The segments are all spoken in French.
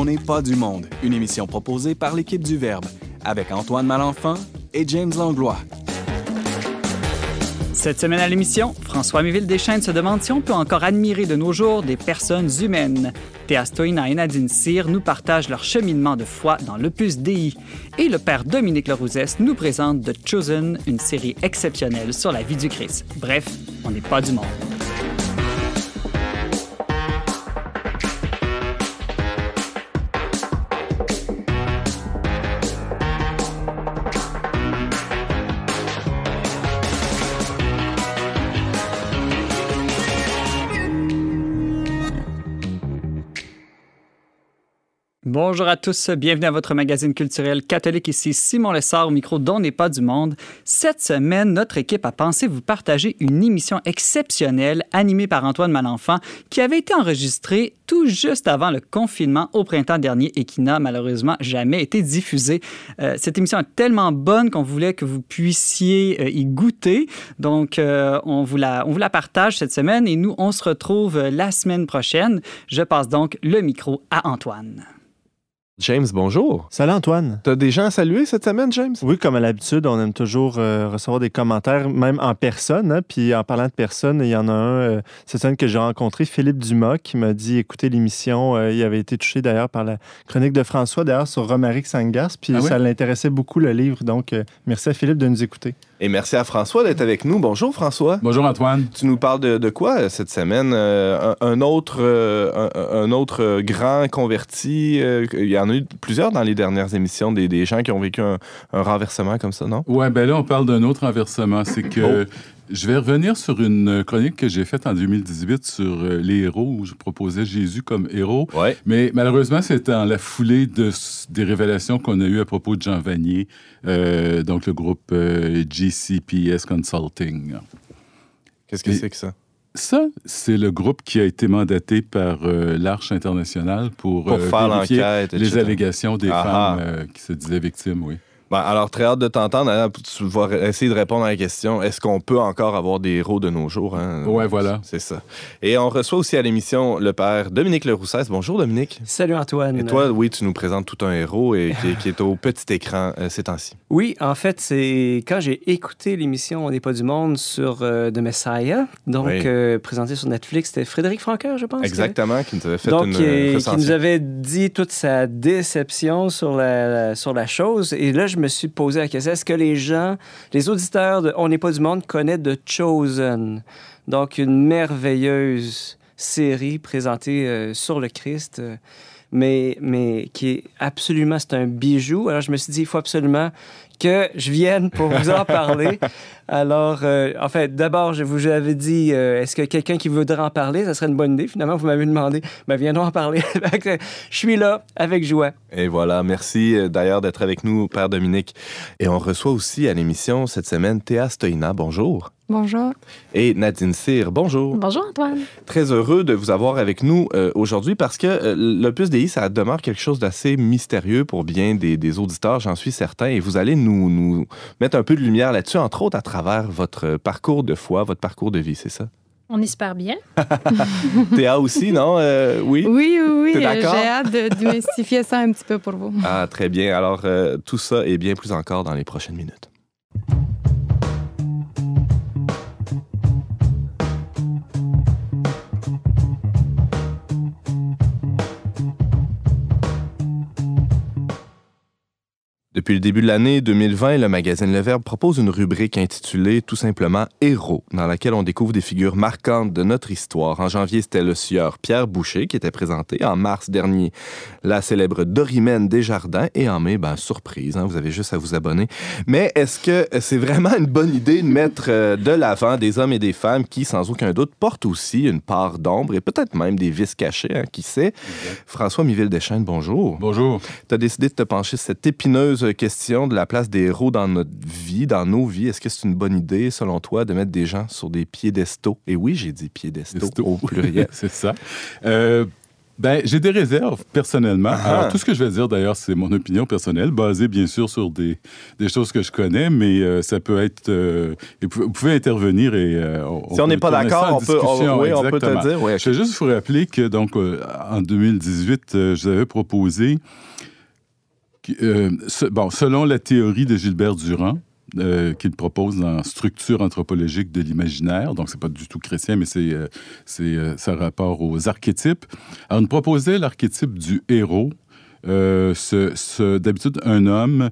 On n'est pas du monde, une émission proposée par l'équipe du Verbe, avec Antoine Malenfant et James Langlois. Cette semaine à l'émission, François Miville Deschênes se demande si on peut encore admirer de nos jours des personnes humaines. Théa Stoïna et Nadine Cyr nous partagent leur cheminement de foi dans l'opus DI. Et le père Dominique Lerouzès nous présente The Chosen, une série exceptionnelle sur la vie du Christ. Bref, on n'est pas du monde. Bonjour à tous, bienvenue à votre magazine culturel catholique. Ici Simon Lessard au micro dont n'est pas du monde. Cette semaine, notre équipe a pensé vous partager une émission exceptionnelle animée par Antoine Malenfant qui avait été enregistrée tout juste avant le confinement au printemps dernier et qui n'a malheureusement jamais été diffusée. Euh, cette émission est tellement bonne qu'on voulait que vous puissiez euh, y goûter. Donc, euh, on, vous la, on vous la partage cette semaine et nous, on se retrouve la semaine prochaine. Je passe donc le micro à Antoine. James, bonjour. Salut Antoine. T'as des gens à saluer cette semaine, James? Oui, comme à l'habitude, on aime toujours euh, recevoir des commentaires, même en personne. Hein. Puis en parlant de personne, il y en a un euh, cette semaine que j'ai rencontré, Philippe Dumas, qui m'a dit écoutez l'émission. Euh, il avait été touché d'ailleurs par la chronique de François, d'ailleurs sur Romaric Sangas. Puis Ah oui? ça l'intéressait beaucoup le livre. Donc merci à Philippe de nous écouter. Et merci à François d'être avec nous. Bonjour, François. Bonjour Antoine. Tu nous parles de, de quoi euh, cette semaine? Euh, un, un autre, euh, un, un autre grand converti. euh, il y en a eu plusieurs dans les dernières émissions, des, des gens qui ont vécu un, renversement comme ça, non? Ouais, ben là, on parle d'un autre renversement. C'est que Oh. Je vais revenir sur une chronique que j'ai faite en 2018 sur euh, les héros, où je proposais Jésus comme héros. Ouais. Mais malheureusement, c'était dans la foulée de, des révélations qu'on a eues à propos de Jean Vanier, euh, donc le groupe euh, GCPS Consulting. Qu'est-ce que c'est que ça? Ça, c'est le groupe qui a été mandaté par euh, l'Arche internationale pour, Pour euh, faire les etc. allégations des Ah femmes euh, qui se disaient victimes, oui. Bon, alors, très hâte de t'entendre. Hein, Tu vas essayer de répondre à la question est-ce qu'on peut encore avoir des héros de nos jours? Hein? Ouais, voilà. C'est ça. Et on reçoit aussi à l'émission le père Dominique Leroussès. Bonjour, Dominique. Salut Antoine. Et toi, oui, tu nous présentes tout un héros et qui, qui est au petit écran euh, ces temps-ci. Oui, en fait, c'est quand j'ai écouté l'émission On n'est pas du monde sur euh, The Messiah, donc Oui. euh, présenté sur Netflix, c'était Frédéric Franqueur, je pense. que- Exactement, qui nous avait fait Donc, une qui, euh, qui nous avait dit toute sa déception sur la, la- sur la chose. Et là, je me suis posé la question est-ce que les gens, les auditeurs de On n'est pas du monde connaissent The Chosen? Donc, une merveilleuse série présentée euh, sur le Christ, euh, mais, mais qui est absolument, c'est un bijou. Alors, je me suis dit il faut absolument que je vienne pour vous en parler. Alors, euh, en fait, d'abord, je vous avais dit, euh, est-ce que quelqu'un qui voudrait en parler, ça serait une bonne idée. Finalement, vous m'avez demandé, ben, viens-nous en parler. Je suis là, avec joie. Et voilà, merci euh, d'ailleurs d'être avec nous, Père Dominique. Et on reçoit aussi à l'émission cette semaine Théa Stoïna, bonjour. Bonjour. Et Nadine Cyr, bonjour. Bonjour Antoine. Très heureux de vous avoir avec nous euh, aujourd'hui parce que euh, l'Opus Dei, ça demeure quelque chose d'assez mystérieux pour bien des, des auditeurs, j'en suis certain. Et vous allez nous, nous mettre un peu de lumière là-dessus, entre autres à travers votre parcours de foi, votre parcours de vie, c'est ça? On espère bien. Théa aussi, non? Euh, oui? Oui, oui, oui. Euh? J'ai hâte de démystifier ça un petit peu pour vous. Ah, très bien. Alors, euh, tout ça et bien plus encore dans les prochaines minutes. Depuis le début de l'année 2020, le magazine Le Verbe propose une rubrique intitulée tout simplement Héros, dans laquelle on découvre des figures marquantes de notre histoire. En janvier, c'était le sieur Pierre Boucher qui était présenté. En mars dernier, la célèbre Dorimène Desjardins. Et en mai, ben, surprise, hein, vous avez juste à vous abonner. Mais est-ce que c'est vraiment une bonne idée de mettre euh, de l'avant des hommes et des femmes qui, sans aucun doute, portent aussi une part d'ombre et peut-être même des vices cachés, hein, qui sait? François Miville-Deschênes, bonjour. Bonjour. Tu as décidé de te pencher sur cette épineuse question de la place des héros dans notre vie, dans nos vies. Est-ce que c'est une bonne idée, selon toi, de mettre des gens sur des piédestaux? Et oui, j'ai dit piédestaux Desto. au pluriel. c'est ça. Euh, Ben, j'ai des réserves personnellement. Ah. Alors, tout ce que je vais dire, d'ailleurs, c'est mon opinion personnelle, basée bien sûr sur des, des choses que je connais, mais euh, ça peut être. euh, vous pouvez intervenir et. euh, Si on n'est pas d'accord, on peut, on- oui, on peut te dire. Oui. Je vais juste vous rappeler que, donc, euh, en 2018, euh, je vous avais proposé. Euh, bon, selon la théorie de Gilbert Durand, euh, qu'il propose dans Structure anthropologique de l'imaginaire. Donc, c'est pas du tout chrétien, mais c'est euh, euh, ça rapport aux archétypes. Alors, on nous proposait l'archétype du héros. D'habitude, un homme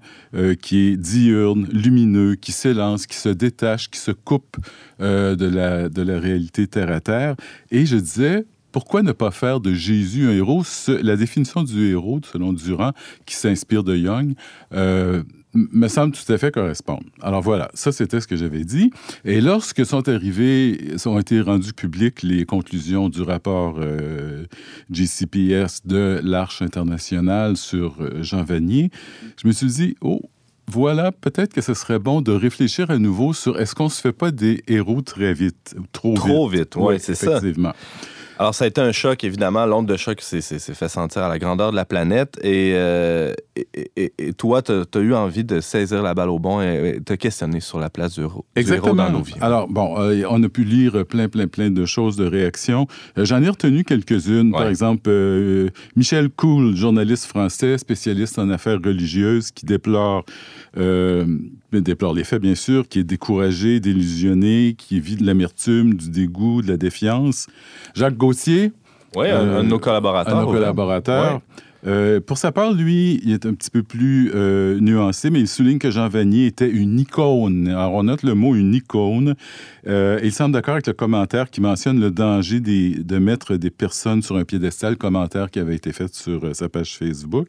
qui est diurne, lumineux, qui s'élance, qui se détache, qui se coupe de, la, de la réalité terre à terre. Et je disais, pourquoi ne pas faire de Jésus un héros? Ce- la définition du héros, selon Durand, qui s'inspire de Young, euh, me semble tout à fait correspondre. Alors voilà, ça c'était ce que j'avais dit. Et lorsque sont arrivés, ont été rendues publiques les conclusions du rapport euh, GCPS de l'Arche internationale sur euh, Jean Vanier, je me suis dit, oh, voilà, peut-être que ce serait bon de réfléchir à nouveau sur est-ce qu'on se fait pas des héros très vite, trop, Trop vite, oui, c'est ça. Effectivement. Alors, ça a été un choc, évidemment. L'onde de choc s'est fait sentir à la grandeur de la planète. Et, euh, et, et- et toi, tu as, eu envie de saisir la balle au bon et te questionner sur la place du héros, du héros Exactement. dans nos vies. Alors, bon, euh, on a pu lire plein, plein, plein de choses, de réactions. Euh, J'en ai retenu quelques-unes. Par exemple, Michel Coul, journaliste français, spécialiste en affaires religieuses, qui déplore, euh, déplore les faits, bien sûr, qui est découragé, délusionné, qui vit de l'amertume, du dégoût, de la défiance. Jacques Gauthier, oui, un, euh, un de nos collaborateurs. un de nos collaborateurs. Euh, pour sa part, lui, il est un petit peu plus euh, nuancé, mais il souligne que Jean Vanier était une icône. Alors, on note le mot une icône. Euh, il semble d'accord avec le commentaire qui mentionne le danger des- de mettre des personnes sur un piédestal, commentaire qui avait été fait sur euh, sa page Facebook.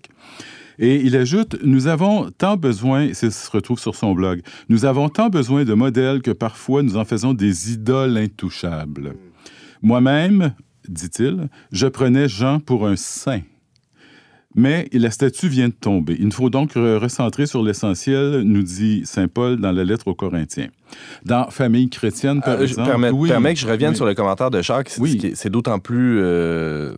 Et il ajoute, nous avons tant besoin, ça se retrouve sur son blog, nous avons tant besoin de modèles que parfois nous en faisons des idoles intouchables. Moi-même, dit-il, je prenais Jean pour un saint. Mais la statue vient de tomber. Il nous faut donc re- recentrer sur l'essentiel, nous dit Saint Paul dans la lettre aux Corinthiens. Dans Famille chrétienne, par Euh, je exemple. permets, oui, permets que je revienne oui. sur le commentaire de Jacques. C'est- Oui. C'est d'autant plus euh,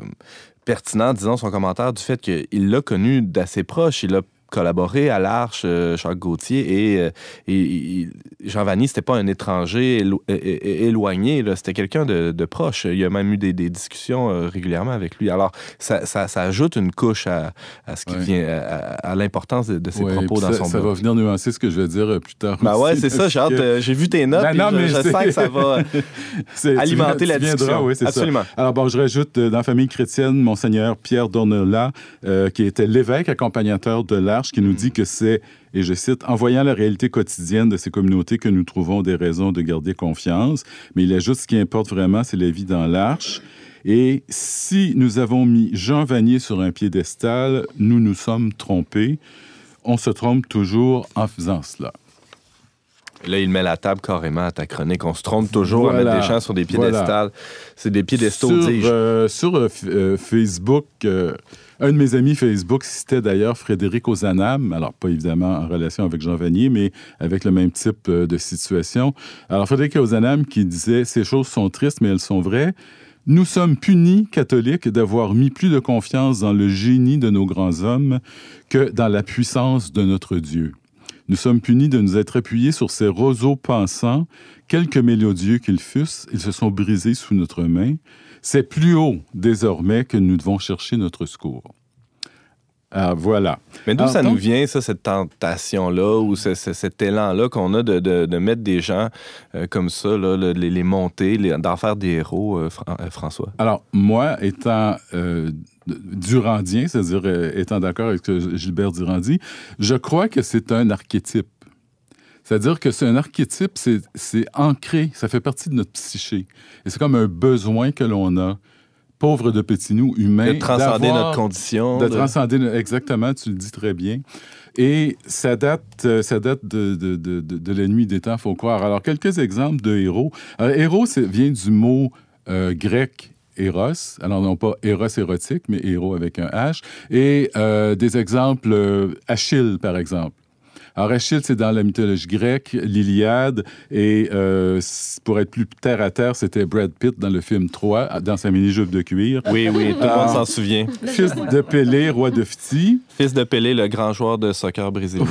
pertinent, disons, son commentaire du fait qu'il l'a connu d'assez proche. Il a collaboré à l'Arche, euh, Jacques Gauthier, et, euh, et- et- Jean Vanier, c'était pas un étranger élo- éloigné, c'était quelqu'un de, de proche. Il y a même eu des, des discussions euh, régulièrement avec lui. Alors, ça, ça- ça ajoute une couche à, à ce qui Ouais. vient, à, à l'importance de, de ses Ouais, propos dans ça, son ça va venir nuancer ce que je vais dire plus tard. Ben ouais, c'est ça, j'ai hâte, que j'ai vu tes notes, Ben non, je, mais je sens que ça va alimenter viens- la discussion. oui, c'est ça. Absolument. Alors, bon, je rajoute dans Famille chrétienne, Monseigneur Pierre Dornelas, euh, qui était l'évêque accompagnateur de l'Arche, qui nous dit que c'est, et je cite, en voyant la réalité quotidienne de ces communautés que nous trouvons des raisons de garder confiance. Mais il ajoute ce qui importe vraiment, c'est la vie dans l'Arche. Et si nous avons mis Jean Vanier sur un piédestal, nous nous sommes trompés. On se trompe toujours en faisant cela. Là, il met la table carrément à ta chronique. On se trompe toujours à mettre des gens sur des piédestals. C'est des piédestaux, Sur, dis-je. euh, sur euh, euh, Facebook, euh, un de mes amis Facebook citait d'ailleurs Frédéric Ozanam, alors pas évidemment en relation avec Jean Vanier, mais avec le même type euh, de situation. Alors Frédéric Ozanam qui disait Ces choses sont tristes, mais elles sont vraies. Nous sommes punis, catholiques, d'avoir mis plus de confiance dans le génie de nos grands hommes que dans la puissance de notre Dieu. Nous sommes punis de nous être appuyés sur ces roseaux pensants, quelque mélodieux qu'ils fussent, ils se sont brisés sous notre main. C'est plus haut, désormais, que nous devons chercher notre secours. Ah, voilà. Mais d'où ça donc- nous vient, ça, cette tentation-là, ou ce- ce- cet élan-là qu'on a de, de- de mettre des gens euh, comme ça, là, le- les, les monter, d'en faire des héros, euh, Fran- euh, François? Alors, moi, étant durandien, c'est-à-dire étant d'accord avec Gilbert Durand dit, je crois que c'est un archétype. C'est-à-dire que c'est un archétype, c'est ancré, ça fait partie de notre psyché. Et c'est comme un besoin que l'on a, pauvre de petits nous humains. de transcender notre condition. De de- transcender, exactement, tu le dis très bien. Et ça date, euh, ça date de, de, de, la nuit des temps, faut croire. Alors, quelques exemples de héros. Alors, héros vient du mot euh, grec Eros, alors non pas Eros érotique, mais héros avec un H. Et euh, des exemples, euh, Achille, par exemple. Alors, Achille, c'est dans la mythologie grecque, l'Iliade, et euh, pour être plus terre à terre, c'était Brad Pitt dans le film 3, dans sa mini-jupe de cuir. Oui, oui, tout le monde s'en souvient. Fils de Pélée, roi de Phti, Fils de Pelé, le grand joueur de soccer brésilien.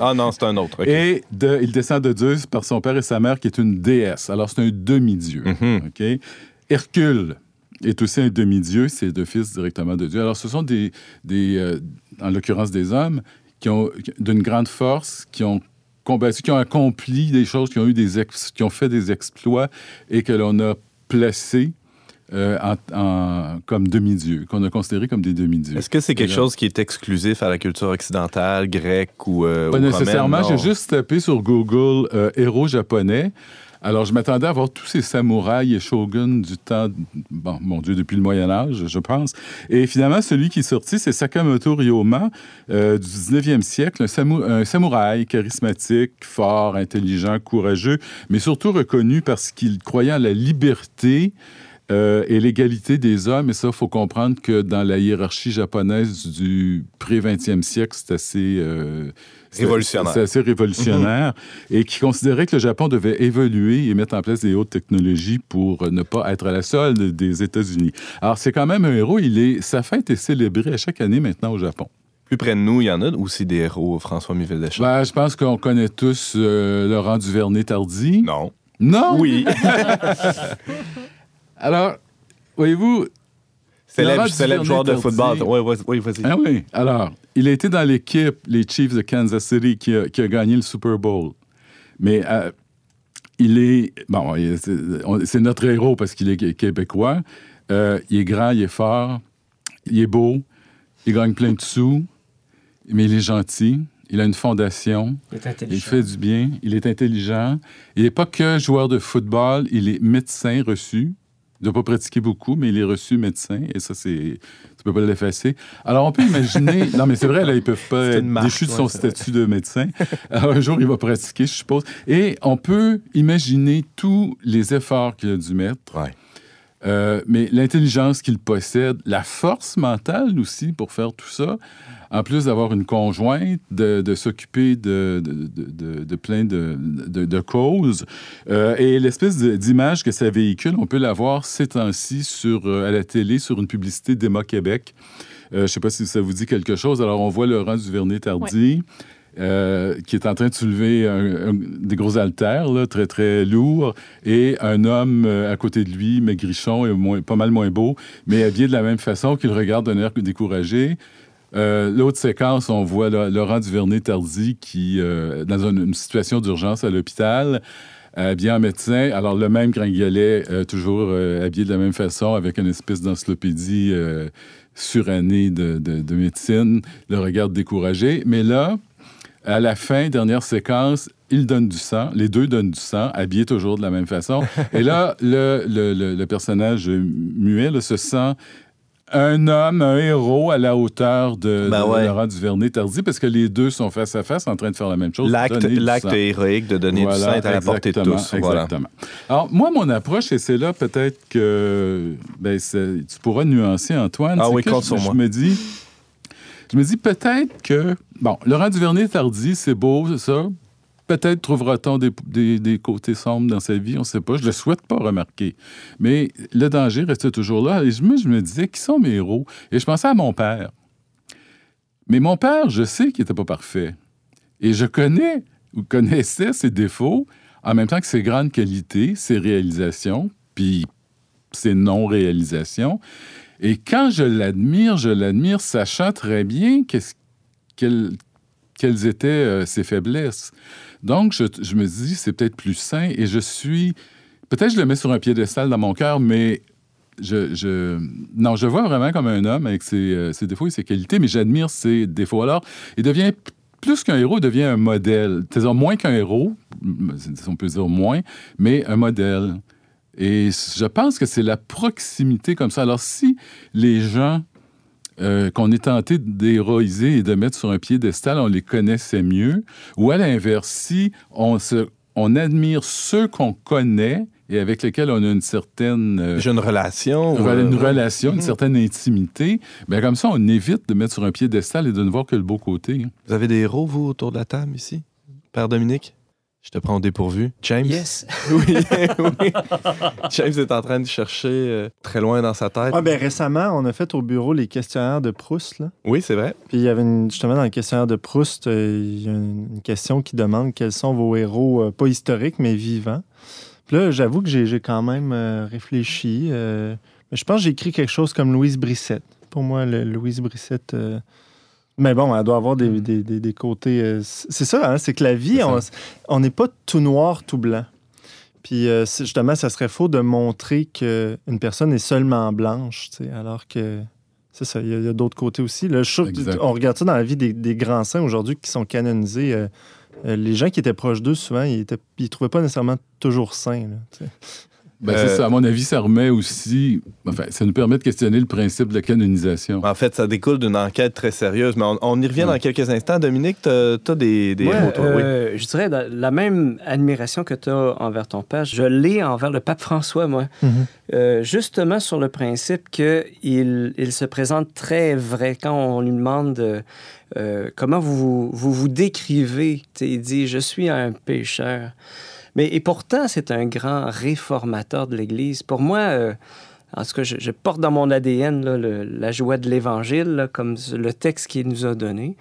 Ah non, c'est un autre. et de- il descend de Zeus par son père et sa mère, qui est une déesse. Alors, c'est un demi-dieu. Mhm. Hercule est aussi un demi-dieu, c'est deux fils directement de Dieu. Alors, ce sont des, des euh, en l'occurrence des hommes, qui ont d'une grande force, qui ont combattu, qui ont accompli des choses, qui ont eu des ex- qui ont fait des exploits et que l'on a placés euh, en- en- comme demi-dieux, qu'on a considérés comme des demi-dieux. Est-ce que c'est quelque là- chose qui est exclusif à la culture occidentale, grecque ou euh, Pas ou nécessairement. J'ai juste tapé sur Google euh, héros japonais. Alors, je m'attendais à voir tous ces samouraïs et shoguns du temps, bon, mon Dieu, depuis le Moyen Âge, je pense. Et finalement, celui qui est sorti, c'est Sakamoto Ryoma euh, du 19e siècle, un, samou- un samouraï charismatique, fort, intelligent, courageux, mais surtout reconnu parce qu'il croyait en la liberté euh, et l'égalité des hommes. Et ça, il faut comprendre que dans la hiérarchie japonaise du pré-20e siècle, c'est assez... euh, Révolutionnaire. C'est assez révolutionnaire. Et qui considérait que le Japon devait évoluer et mettre en place des hautes technologies pour ne pas être à la solde des États-Unis. Alors, c'est quand même un héros. Il est, sa fête est célébrée à chaque année maintenant au Japon. Plus près de nous, il y en a aussi des héros, François Mivel Deschamps. Ben, je pense qu'on connaît tous euh, Laurent Duvernay-Tardy. Non. Non? Oui. Alors, voyez-vous, célèbre célèbre joueur de football. Oui, oui, oui, vas-y. Ah oui. Alors, il a été dans l'équipe, les Chiefs de Kansas City, qui a, qui a gagné le Super Bowl. Mais euh, il est. Bon, c'est notre héros parce qu'il est qué- québécois. Euh, il est grand, il est fort, il est beau, il gagne plein de sous, mais il est gentil. Il a une fondation. Il est Il fait du bien. Il est intelligent. Il n'est pas que joueur de football. Il est médecin reçu. Il ne doit pas pratiquer beaucoup, mais il est reçu médecin. Et ça, c'est. Tu peux pas l'effacer. Alors, on peut imaginer. non, mais c'est vrai, là, ils peuvent pas être marque, déchus de son ouais, statut de médecin. Alors, un jour, il va pratiquer, je suppose. Et on peut imaginer tous les efforts qu'il a dû mettre. Ouais. Euh, mais l'intelligence qu'il possède, la force mentale aussi pour faire tout ça, en plus d'avoir une conjointe, de, de s'occuper de, plein de, causes, euh, et l'espèce d'image que ça véhicule, on peut la voir ces temps-ci sur, euh, à la télé sur une publicité d'Emma Québec. Euh, je ne sais pas si ça vous dit quelque chose. Alors, on voit Laurent Duvernay-Tardy. euh, qui est en train de soulever un- un- des gros haltères, là, très, très lourds, et un homme euh, à côté de lui, maigrichon et moins- pas mal moins beau, mais habillé de la même façon, qui le regarde d'un air découragé. Euh, L'autre séquence, on voit là, Laurent Duvernay-Tardy qui, euh, dans une, situation d'urgence à l'hôpital, habillé en médecin. Alors, le même gringolet, euh, toujours euh, habillé de la même façon, avec une espèce d'encyclopédie surannée de, de- de médecine, le regarde découragé. Mais là, à la fin, dernière séquence, il donne du sang. Les deux donnent du sang, habillés toujours de la même façon. Et là, le, personnage muet se sent un homme, un héros à la hauteur de, Ben de ouais. Laurent Duvernay-Tardy, parce que les deux sont face à face en train de faire la même chose. L'acte héroïque de donner Voilà, du sang est à la portée de exactement, tous. Voilà. Exactement. Alors, moi, mon approche, et c'est là peut-être que ben, tu pourras nuancer, Antoine. Ah oui, que je, sur je moi. me dis, je me dis peut-être que, bon, Laurent Duvernay-Tardy, c'est beau, c'est ça. Peut-être trouvera-t-on des, côtés sombres dans sa vie, on ne sait pas. Je ne le souhaite pas remarquer. Mais le danger restait toujours là. Et je, me disais, qui sont mes héros? Et je pensais à mon père. Mais mon père, je sais qu'il n'était pas parfait. Et je connais ou connaissais ses défauts, en même temps que ses grandes qualités, ses réalisations, puis ses non-réalisations. Et quand je l'admire, je l'admire sachant très bien quelles étaient euh, ses faiblesses. Donc, je, me dis, c'est peut-être plus sain et je suis... Peut-être je le mets sur un piédestal dans mon cœur, mais je, non, je vois vraiment comme un homme avec ses, euh, ses défauts et ses qualités, mais j'admire ses défauts. Alors, il devient plus qu'un héros, il devient un modèle. C'est-à-dire moins qu'un héros, on peut dire moins, mais un modèle. Et je pense que c'est la proximité comme ça. Alors, si les gens euh, qu'on est tenté d'héroïser et de mettre sur un piédestal, on les connaissait mieux, ou à l'inverse, si on, se, on admire ceux qu'on connaît et avec lesquels on a une certaine... euh, J'ai une relation. Une relation, une Mhm. certaine intimité. Ben, comme ça, on évite de mettre sur un piédestal et de ne voir que le beau côté. hein. Vous avez des héros, vous, autour de la table ici? Père Dominique? Je te prends au dépourvu. James? Yes. Oui, oui. James est en train de chercher euh, très loin dans sa tête. Ah, ben, récemment, on a fait au bureau les questionnaires de Proust. Là. Oui, c'est vrai. Puis il y avait une- justement dans le questionnaire de Proust, euh, il y a une, question qui demande quels sont vos héros, euh, pas historiques, mais vivants. Puis là, j'avoue que j'ai j'ai quand même euh, réfléchi. euh, mais je pense que j'ai écrit quelque chose comme Louise Brissette. Pour moi, le- Louise Brissette. Mais bon, elle doit avoir des, des- des- des côtés. euh, c'est ça, hein, c'est que la vie, on n'est pas tout noir, tout blanc. Puis euh, justement, ça serait faux de montrer qu'une personne est seulement blanche, alors que c'est ça, il y a, d'autres côtés aussi. Là, je trouve que- Exact. on regarde ça dans la vie des, des grands saints aujourd'hui qui sont canonisés. euh, les gens qui étaient proches d'eux, souvent, ils ne trouvaient pas nécessairement toujours saints. là. Ben, Euh, ça. À mon avis, ça remet aussi... Enfin, ça nous permet de questionner le principe de la canonisation. En fait, ça découle d'une enquête très sérieuse, mais on, on y revient Ouais. dans quelques instants. Dominique, tu as des, des Ouais, héros, toi? Oui. euh, Je dirais la, la même admiration que tu as envers ton père, je l'ai envers le pape François, moi. Euh, justement sur le principe qu'il il se présente très vrai quand on lui demande comment vous vous, vous décrivez. Tu sais, Il dit Je suis un pécheur. Mais et pourtant, c'est un grand réformateur de l'Église. Pour moi, euh, en tout cas, je, porte dans mon ADN la joie de l'Évangile, comme le texte qu'il nous a donné.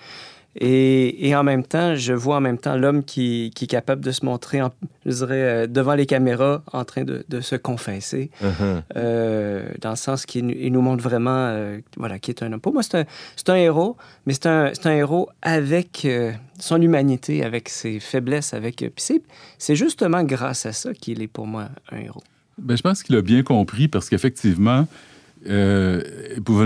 Et, et en même temps, je vois en même temps l'homme qui, qui est capable de se montrer, en- je dirais, euh, devant les caméras, en train de, de se confesser, Mhm. euh, dans le sens qu'il nous- il nous montre vraiment, euh, voilà, qui est un homme. Pour moi, c'est un, héros, mais c'est un, héros avec euh, son humanité, avec ses faiblesses, avec... euh, c'est- c'est justement grâce à ça qu'il est pour moi un héros. Ben, je pense qu'il a bien compris parce qu'effectivement, euh, pour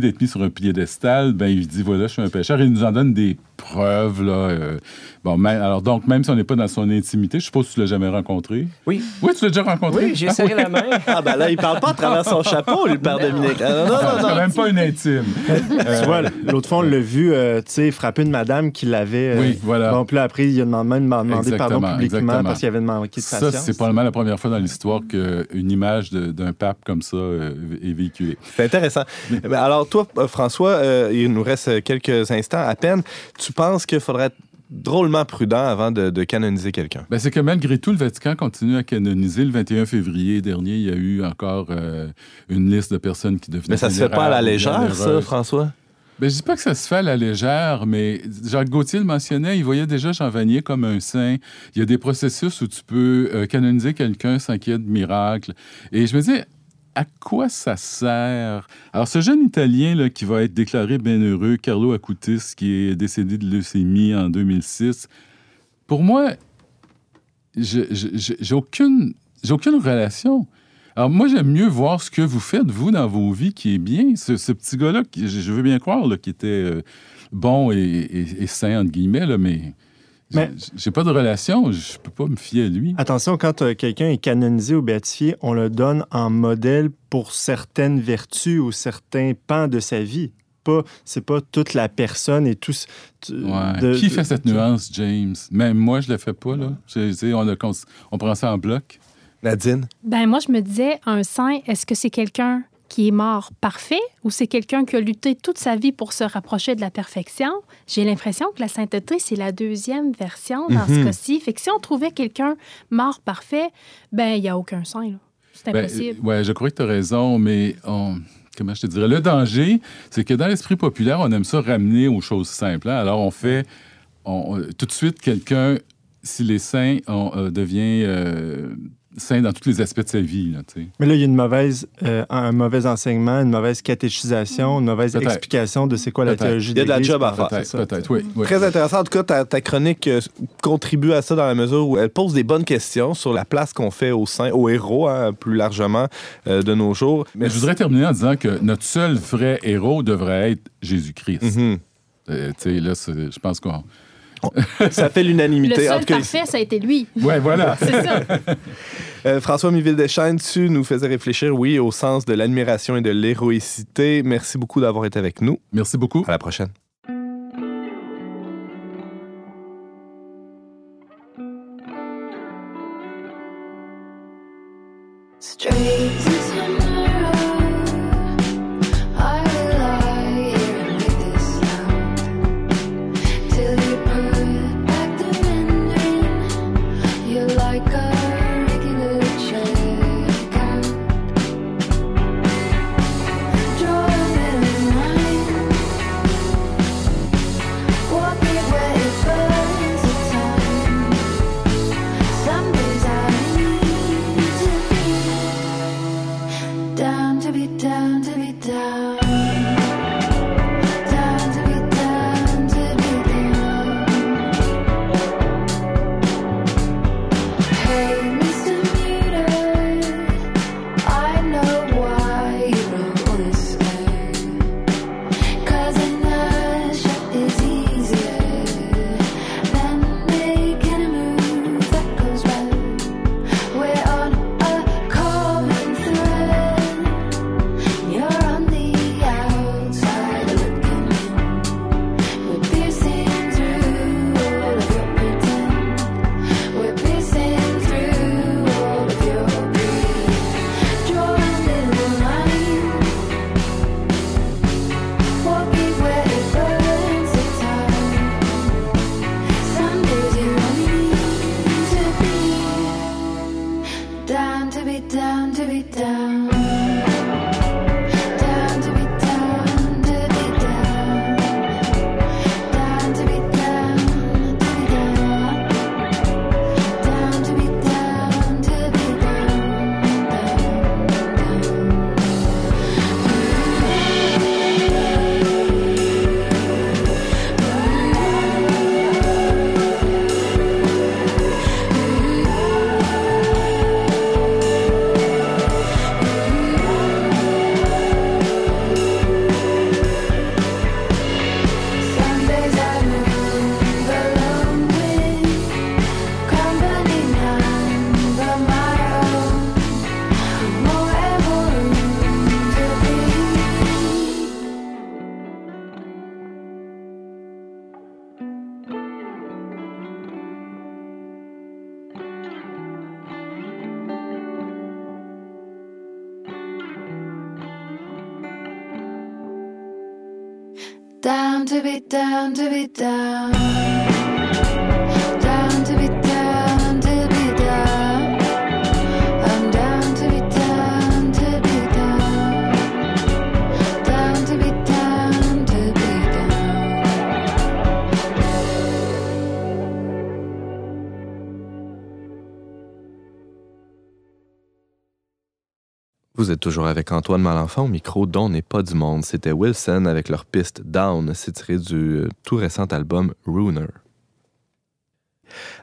d'être mis sur un piédestal, ben, il dit voilà, je suis un pêcheur. Il nous en donne des preuves. Là, euh, bon, même- alors, donc, même si on n'est pas dans son intimité, je suppose que tu l'as jamais rencontré. Oui. Oui, tu l'as déjà rencontré? Oui, j'ai Ah, serré la main. Ah, ben là, il parle pas à travers son chapeau, lui, le Père Dominique. Ah, non, non, non, c'est non. quand même pas une intime. Euh, Tu vois, l'autre fois, on l'a vu euh, tu sais, frapper une madame qui l'avait. euh, Oui, voilà. Bon, puis là, après, il a demandé, même demandé pardon publiquement exactement. parce qu'il avait manqué de Ça, patience. c'est probablement la première fois dans l'histoire qu'une image d'un pape comme ça euh, est véhiculée. C'est intéressant. Ben, Alors, toi, François, euh, il nous reste quelques instants à peine. Tu penses qu'il faudrait être drôlement prudent avant de, de canoniser quelqu'un? Ben, c'est que malgré tout, le Vatican continue à canoniser. Le 21 février dernier, il y a eu encore euh, une liste de personnes qui devenaient Mais ça se fait pas à la légère, ça. François? Ben, je dis pas que ça se fait à la légère, mais Jacques Gauthier le mentionnait, il voyait déjà Jean Vanier comme un saint. Il y a des processus où tu peux euh, canoniser quelqu'un sans qu'il y ait de miracle. Et je me dis, à quoi ça sert? Alors, ce jeune Italien là, qui va être déclaré bienheureux, Carlo Acutis, qui est décédé de leucémie en 2006, pour moi, j'ai aucune, aucune relation. Alors, moi, j'aime mieux voir ce que vous faites, vous, dans vos vies, qui est bien. Ce, petit gars-là, je, veux bien croire, là, qui était euh, bon et, et- et sain, entre guillemets, là, mais, Mais- j'ai- pas de relation. Je peux pas me fier à lui. Attention, quand euh, quelqu'un est canonisé ou béatifié, on le donne en modèle pour certaines vertus ou certains pans de sa vie. Pas, c'est pas toute la personne et tout. ce- tu- Ouais. de- qui de- fait cette nuance, James? Même moi, je le fais pas, là. Je- on, a on prend ça en bloc. Nadine? Ben moi, je me disais, un saint, est-ce que c'est quelqu'un qui est mort parfait ou c'est quelqu'un qui a lutté toute sa vie pour se rapprocher de la perfection? J'ai l'impression que la sainteté, c'est la deuxième version dans ce Mhm. cas-ci. Fait que si on trouvait quelqu'un mort parfait, ben il n'y a aucun saint. C'est Ben, impossible. ouais, je crois que tu as raison, mais on- comment je te dirais, le danger, c'est que dans l'esprit populaire, on aime ça ramener aux choses simples. hein. Alors, on fait on- on- tout de suite quelqu'un, s'il est saint, on euh, devient euh, saint dans tous les aspects de sa vie. Là, tu sais. Mais là, il y a une mauvaise, euh, un mauvais enseignement, une mauvaise catéchisation, une mauvaise explication de c'est quoi la théologie Il y a de la job à faire. Peut-être, peut-être, oui. oui. Très intéressant. En tout cas, ta, ta chronique euh, contribue à ça dans la mesure où elle pose des bonnes questions sur la place qu'on fait aux saints, aux héros, hein, plus largement, euh, de nos jours. Mais je voudrais terminer en disant que notre seul vrai héros devrait être Jésus-Christ. Tu sais, là, c'est- je pense qu'on. Ça fait Le l'unanimité. En seul cas, parfait, ça a été lui. Ouais, voilà. C'est ça. Euh, François Miville-Deschênes, tu nous faisais réfléchir, oui, au sens de l'admiration et de l'héroïcité. Merci beaucoup d'avoir été avec nous. Merci beaucoup. À la prochaine. Vous êtes toujours avec Antoine Malenfant au micro dont n'est pas du monde. C'était Wilson avec leur piste Down. C'est tiré du euh, tout récent album Runer.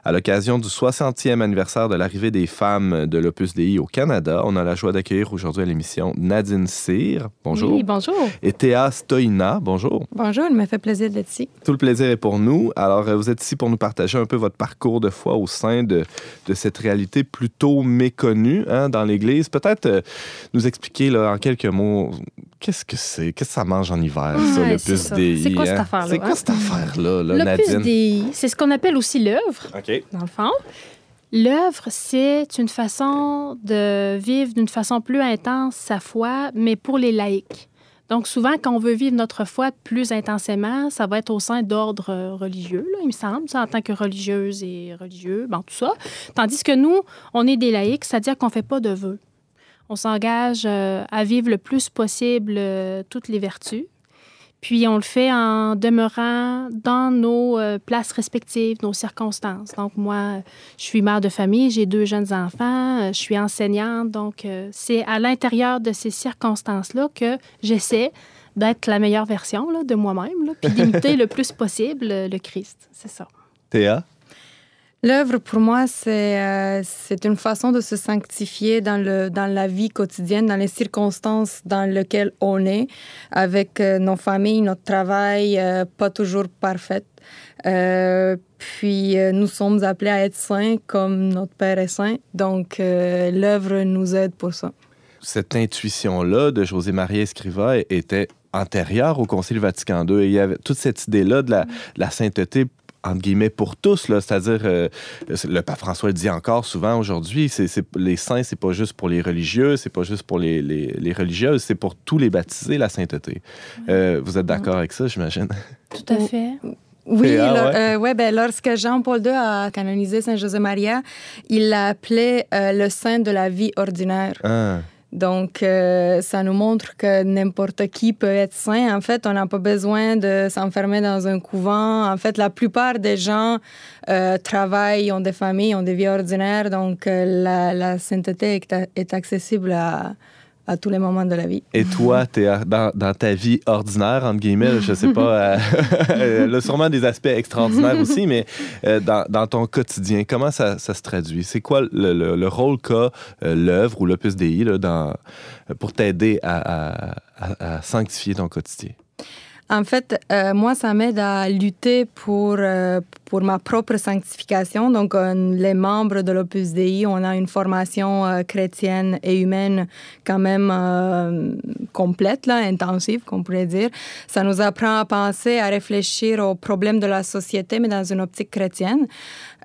À l'occasion du 60e anniversaire de l'arrivée des femmes de l'Opus Dei au Canada, on a la joie d'accueillir aujourd'hui à l'émission Nadine Cyr. Bonjour. Oui, bonjour. Et Théa Stoïna. Bonjour. Bonjour, il m'a fait plaisir d'être ici. Tout le plaisir est pour nous. Alors, euh, vous êtes ici pour nous partager un peu votre parcours de foi au sein de, de cette réalité plutôt méconnue hein, dans l'Église. Peut-être euh, nous expliquer là, en quelques mots qu'est-ce que c'est, qu'est-ce que ça mange en hiver, ça, Ouais, le c'est Puce ça. Dei. C'est quoi cette hein? affaire-là, C'est quoi hein? cette affaire-là, là, L'Opus Nadine? Dei, c'est ce qu'on appelle aussi l'œuvre, dans le fond. L'œuvre, c'est une façon de vivre d'une façon plus intense sa foi, mais pour les laïcs. Donc, souvent, quand on veut vivre notre foi plus intensément, ça va être au sein d'ordres euh, religieux, là, il me semble, ça, en tant que religieuse et religieux, bon, tout ça. Tandis que nous, on est des laïcs, c'est-à-dire qu'on ne fait pas de vœux. On s'engage euh, à vivre le plus possible euh, toutes les vertus. Puis on le fait en demeurant dans nos euh, places respectives, nos circonstances. Donc moi, je suis mère de famille, j'ai deux jeunes enfants, je suis enseignante. Donc c'est à l'intérieur de ces circonstances-là que j'essaie d'être la meilleure version là, de moi-même, puis d'imiter le plus possible le Christ. C'est ça. Théa? L'œuvre, pour moi, c'est euh, c'est une façon de se sanctifier dans, le, dans la vie quotidienne, dans les circonstances dans lesquelles on est, avec euh, nos familles, notre travail, euh, pas toujours parfait. Euh, puis, nous sommes appelés à être saints comme notre Père est saint. Donc, l'œuvre nous aide pour ça. Cette intuition-là de José-Marie Escriva était antérieure au Concile Vatican II. Et il y avait toute cette idée-là de la, de la sainteté entre guillemets, pour tous, c'est-à-dire, euh, le pape François le dit encore souvent aujourd'hui, c'est, les saints, c'est pas juste pour les religieux, c'est pas juste pour les, les, les religieuses, c'est pour tous les baptisés, la sainteté. Euh, vous êtes d'accord avec ça, j'imagine? Tout à fait. Oui, Ah, ouais. euh, ouais, ben, lorsque Jean-Paul II a canonisé Saint José Maria, il l'a appelé euh, le saint de la vie ordinaire. Ah. Donc, euh, ça nous montre que n'importe qui peut être saint. En fait, on n'a pas besoin de s'enfermer dans un couvent. En fait, la plupart des gens euh, travaillent, ont des familles, ont des vies ordinaires. Donc, euh, la, la sainteté est, est accessible à, à tous les moments de la vie. Et toi, t'es à- dans, dans ta vie ordinaire, entre guillemets, là, je sais pas, euh, a sûrement des aspects extraordinaires aussi, mais euh, dans, dans ton quotidien, comment ça, ça se traduit? C'est quoi le, le- le rôle qu'a euh, l'œuvre ou l'Opus Dei là, dans, pour t'aider à, à- à- à sanctifier ton quotidien? En fait, euh, moi, ça m'aide à lutter pour, euh, pour ma propre sanctification. Donc, euh, les membres de l'Opus Dei, on a une formation euh, chrétienne et humaine quand même euh, complète, là, intensive, qu'on pourrait dire. Ça nous apprend à penser, à réfléchir aux problèmes de la société, mais dans une optique chrétienne.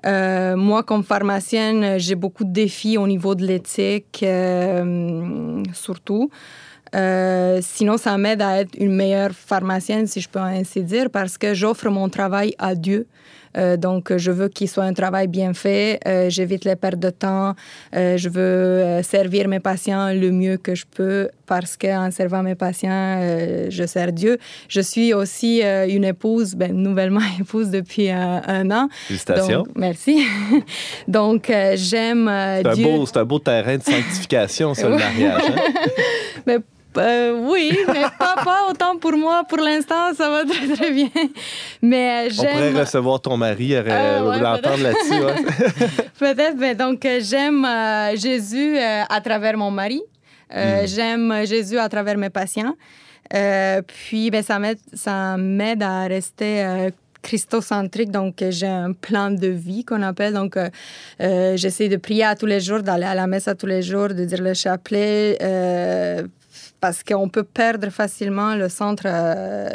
Euh, moi, comme pharmacienne, j'ai beaucoup de défis au niveau de l'éthique, euh, surtout. Euh, sinon, ça m'aide à être une meilleure pharmacienne, si je peux ainsi dire, parce que j'offre mon travail à Dieu. Euh, donc, je veux qu'il soit un travail bien fait. Euh, J'évite les pertes de temps. Euh, je veux servir mes patients le mieux que je peux parce qu'en servant mes patients, je sers Dieu. Je suis aussi une épouse, ben, nouvellement épouse depuis un an. Félicitations. Donc, merci. donc, j'aime C'est un, Dieu. beau, c'est un beau terrain de sanctification, ça, le mariage. hein? Mais, euh, oui, mais pas, pas autant pour moi. Pour l'instant, ça va très, très bien. Mais euh, On pourrait j'aime... recevoir ton mari, euh, Ah, ouais, l'entendre là-dessus. ouais. Peut-être, mais donc euh, j'aime Jésus à travers mon mari. Euh, Mm. J'aime Jésus à travers mes patients. Puis, ben, ça m'aide ça m'aide à rester christocentrique. Donc, j'ai un plan de vie qu'on appelle. Donc, euh, j'essaie de prier à tous les jours, d'aller à la messe à tous les jours, de dire le chapelet. euh, parce qu'on peut perdre facilement le centre, euh,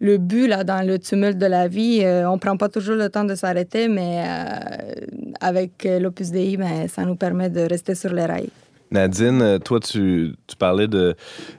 le but là, dans le tumulte de la vie. Euh, on ne prend pas toujours le temps de s'arrêter, mais euh, avec l'Opus Dei, ben, ça nous permet de rester sur les rails. Nadine, euh, toi, tu, tu parlais de,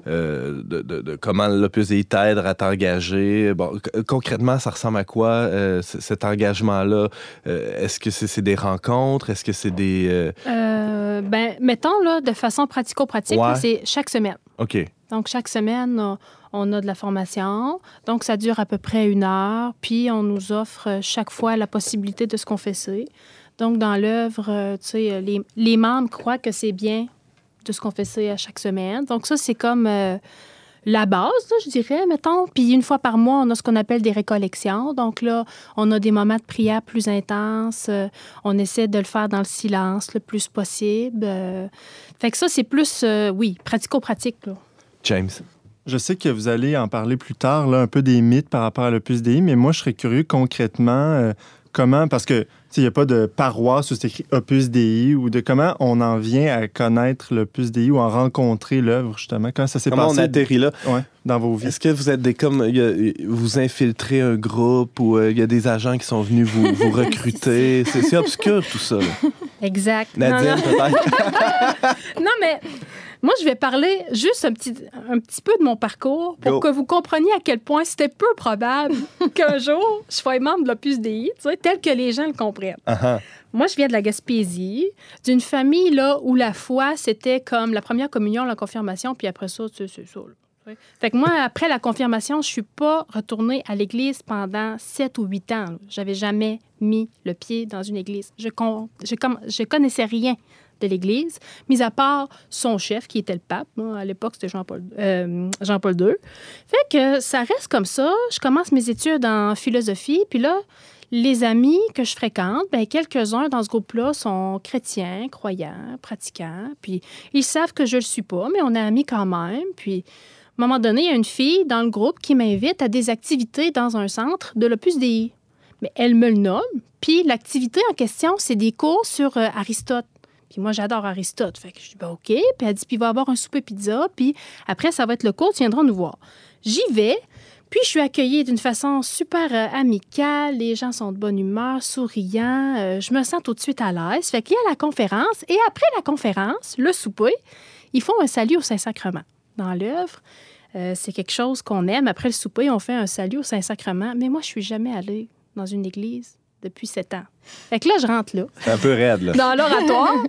euh, de, de- de comment l'Opus Dei t'aide à t'engager. Bon, concrètement, ça ressemble à quoi, euh, cet engagement-là? Euh, Est-ce que c'est c'est des rencontres? Est-ce que c'est des... ben, mettons, là, de façon pratico-pratique, là, c'est chaque semaine. OK. Donc, chaque semaine, on- on a de la formation. Donc, ça dure à peu près une heure. Puis, on nous offre chaque fois la possibilité de se confesser. Donc, dans l'œuvre, tu sais, les, les membres croient que c'est bien de se confesser à chaque semaine. Donc, ça, c'est comme euh, la base, là, je dirais, mettons. Puis, une fois par mois, on a ce qu'on appelle des récollections. Donc, là, on a des moments de prière plus intenses. Euh, on essaie de le faire dans le silence le plus possible. Euh, fait que ça, c'est plus, euh, oui, pratico-pratique, là. James. Je sais que vous allez en parler plus tard, là, un peu des mythes par rapport à l'Opus Dei, mais moi, je serais curieux concrètement euh, comment, parce que tu sais, il n'y a pas de paroisse où c'est écrit Opus Dei, ou de comment on en vient à connaître l'Opus Dei ou à rencontrer l'œuvre, justement. Comment ça s'est Comment on passé? atterrit là? ouais, dans vos vies? Est-ce que vous êtes des comme a- vous infiltrez un groupe ou euh, il y a des agents qui sont venus vous, vous recruter? C'est obscur tout ça. là. Exact. Non, Nadine, non. peut-être. Non, mais moi, je vais parler juste un petit, un petit peu de mon parcours pour Go. que vous compreniez à quel point c'était peu probable qu'un jour, je sois membre de l'Opus Dei, tu sais, tel que les gens le comprennent. Ah, ah. Moi, je viens de la Gaspésie, d'une famille là, où la foi, c'était comme la première communion, la confirmation, puis après ça, tu sais, c'est ça. là. Fait que moi, après la confirmation, je suis pas retournée à l'église pendant sept ou huit ans. J'avais jamais mis le pied dans une église. Je, con- je, com- je connaissais rien de l'Église, mis à part son chef, qui était le pape. Moi, à l'époque, c'était Jean-Paul euh, II. Fait que ça reste comme ça. Je commence mes études en philosophie, puis là, les amis que je fréquente, ben, quelques-uns dans ce groupe-là sont chrétiens, croyants, pratiquants, puis ils savent que je le suis pas, mais on est amis quand même. Puis, à un moment donné, il y a une fille dans le groupe qui m'invite à des activités dans un centre de l'Opus Dei. Mais elle me le nomme, puis l'activité en question, c'est des cours sur euh, Aristote. Puis moi, j'adore Aristote. Fait que je dis, ben, OK. Puis elle dit, puis il va y avoir un souper pizza. Puis après, ça va être le cours, tu viendras nous voir. J'y vais. Puis je suis accueillie d'une façon super euh, amicale, les gens sont de bonne humeur, souriants, euh, je me sens tout de suite à l'aise. Fait qu'il y a la conférence et après la conférence, le souper, ils font un salut au Saint-Sacrement dans l'œuvre. Euh, c'est quelque chose qu'on aime. Après le souper, on fait un salut au Saint-Sacrement. Mais moi, je suis jamais allée dans une église depuis sept ans. Fait que là, je rentre là C'est un peu raide, là. dans l'oratoire.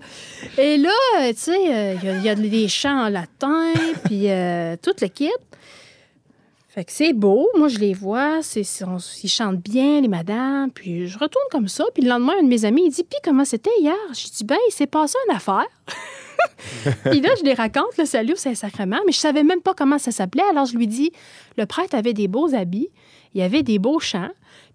Et là, euh, tu sais, euh, il y a- il y, a des chants en latin, puis euh, tout le kit. Fait que c'est beau. Moi, je les vois. C'est, c'est- on- ils chantent bien, les madames. Puis je retourne comme ça. Puis le lendemain, un de mes amis, il dit Puis comment c'était hier? Je dis Ben, il s'est passé une affaire. Puis là, je les raconte, le salut au Saint-Sacrement, mais je savais même pas comment ça s'appelait. Alors, je lui dis Le prêtre avait des beaux habits, il y avait des beaux chants.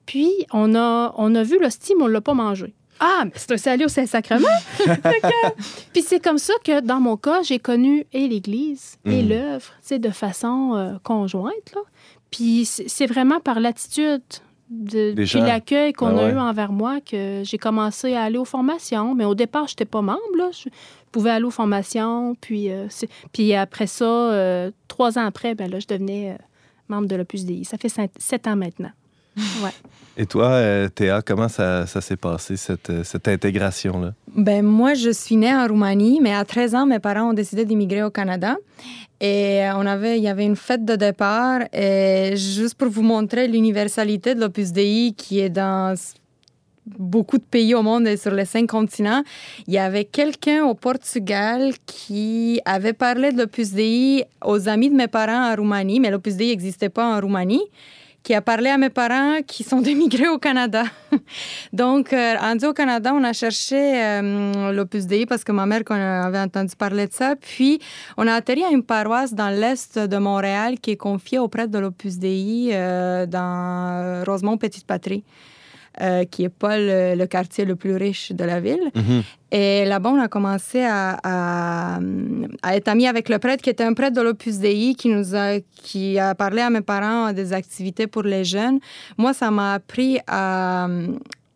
Puis, on a, on a vu l'hostie, mais on l'a pas mangé. Ah, mais c'est un salut au Saint-Sacrement! Puis c'est comme ça que, dans mon cas, j'ai connu et l'Église et Mhm. l'œuvre, tu sais, de façon euh, conjointe. Là. Puis c'est vraiment par l'attitude de, puis l'accueil qu'on Ah a eu envers moi que j'ai commencé à aller aux formations. Mais au départ, je n'étais pas membre. Là. Je pouvais aller aux formations. Puis, euh, c'est- puis après ça, euh, trois ans après, ben là, je devenais euh, membre de l'Opus DI. Ça fait cinq- sept ans maintenant. Ouais. Et toi, euh, Théa, comment ça, ça s'est passé, cette, euh, cette intégration-là? Ben, moi, je suis née en Roumanie, mais à 13 ans, mes parents ont décidé d'immigrer au Canada. Et on avait, il y avait une fête de départ. Et juste pour vous montrer l'universalité de l'Opus Dei qui est dans beaucoup de pays au monde et sur les cinq continents, il y avait quelqu'un au Portugal qui avait parlé de l'Opus Dei aux amis de mes parents en Roumanie, mais l'Opus Dei n'existait pas en Roumanie, qui a parlé à mes parents qui sont émigrés au Canada. Donc, euh, rendu au Canada, on a cherché euh, l'Opus Dei parce que ma mère qu'on avait entendu parler de ça. Puis, on a atterri à une paroisse dans l'est de Montréal qui est confiée auprès de l'Opus Dei euh, dans Rosemont Petite Patrie. Euh, qui n'est pas le, le quartier le plus riche de la ville. Et là-bas, on a commencé à, à- à être amis avec le prêtre qui était un prêtre de l'Opus Dei qui nous a, qui a parlé à mes parents des activités pour les jeunes. Moi, ça m'a appris à...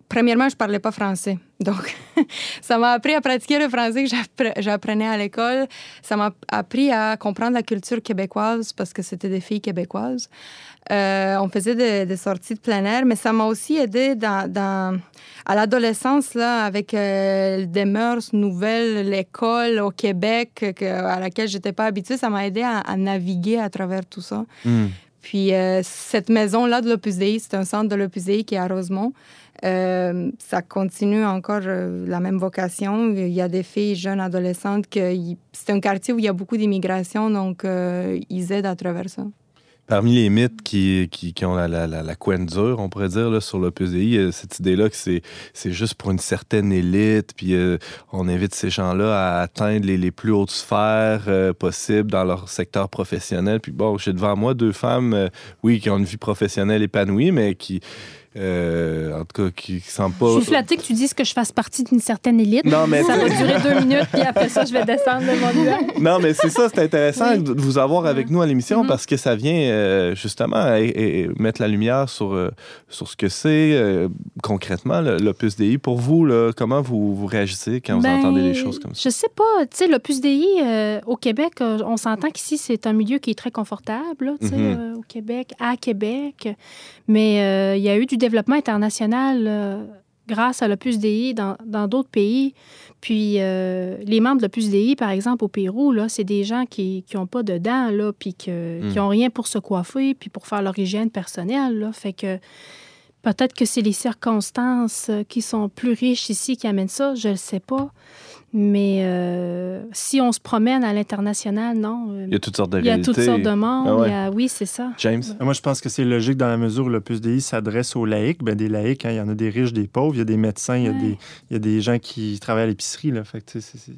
Premièrement, je parlais pas français. Donc, ça m'a appris à pratiquer le français que j'appre- j'apprenais à l'école. Ça m'a appris à comprendre la culture québécoise parce que c'était des filles québécoises. Euh, on faisait des, sorties de plein air, mais ça m'a aussi aidé à l'adolescence, avec euh, des mœurs nouvelles, l'école au Québec à laquelle j'étais pas habituée. Ça m'a aidé à, à naviguer à travers tout ça. Puis euh, cette maison-là de l'Opus Dei, c'est un centre de l'Opus Dei qui est à Rosemont. Euh, ça continue encore euh, la même vocation. Il y a des filles jeunes adolescentes c'est un quartier où il y a beaucoup d'immigration, donc ils aident à travers ça. Parmi les mythes qui, qui, ont la, la, la, couenne dure, on pourrait dire, sur l'Opus Dei, a cette idée-là que c'est, c'est juste pour une certaine élite, puis euh, on invite ces gens-là à atteindre les, les plus hautes sphères euh, possibles dans leur secteur professionnel. Puis bon, j'ai devant moi deux femmes, euh, oui, qui ont une vie professionnelle épanouie, mais qui, euh, en tout cas, qui semblent pas... Je suis flattée que tu dises que je fasse partie d'une certaine élite. Non, mais ça va durer deux minutes, puis après ça, je vais descendre de mon. Non, mais c'est ça, c'est intéressant Oui. de vous avoir avec nous à l'émission Mhm. parce que ça vient euh, justement et- et mettre la lumière sur, euh, sur ce que c'est concrètement l'Opus Dei. Pour vous, là, comment vous, vous réagissez quand vous Ben, entendez des choses comme ça? Je sais pas. Tu sais, l'Opus euh, au Québec, on s'entend qu'ici, c'est un milieu qui est très confortable, là, euh, au Québec, à Québec. Mais il y a eu du développement international euh, grâce à l'Opus Dei dans d'autres pays. Puis euh, les membres de l'Opus Dei, par exemple, au Pérou, là, c'est des gens qui n'ont pas de dents, là, puis que- Mm. qui n'ont rien pour se coiffer, puis pour faire leur hygiène personnelle. Là. Fait que peut-être que c'est les circonstances euh, qui sont plus riches ici qui amènent ça, je ne sais pas. Mais euh, si on se promène à l'international, non. euh, Il y a toutes sortes de il y a réalités. toutes sortes de monde. Ah ouais. il y a- oui, c'est ça. James? Moi, je pense que c'est logique dans la mesure où l'Opus Dei s'adresse aux laïcs. Ben, des laïcs, hein, il y en a des riches, des pauvres, il y a des médecins, il y a Ouais. des, il y a des gens qui travaillent à l'épicerie.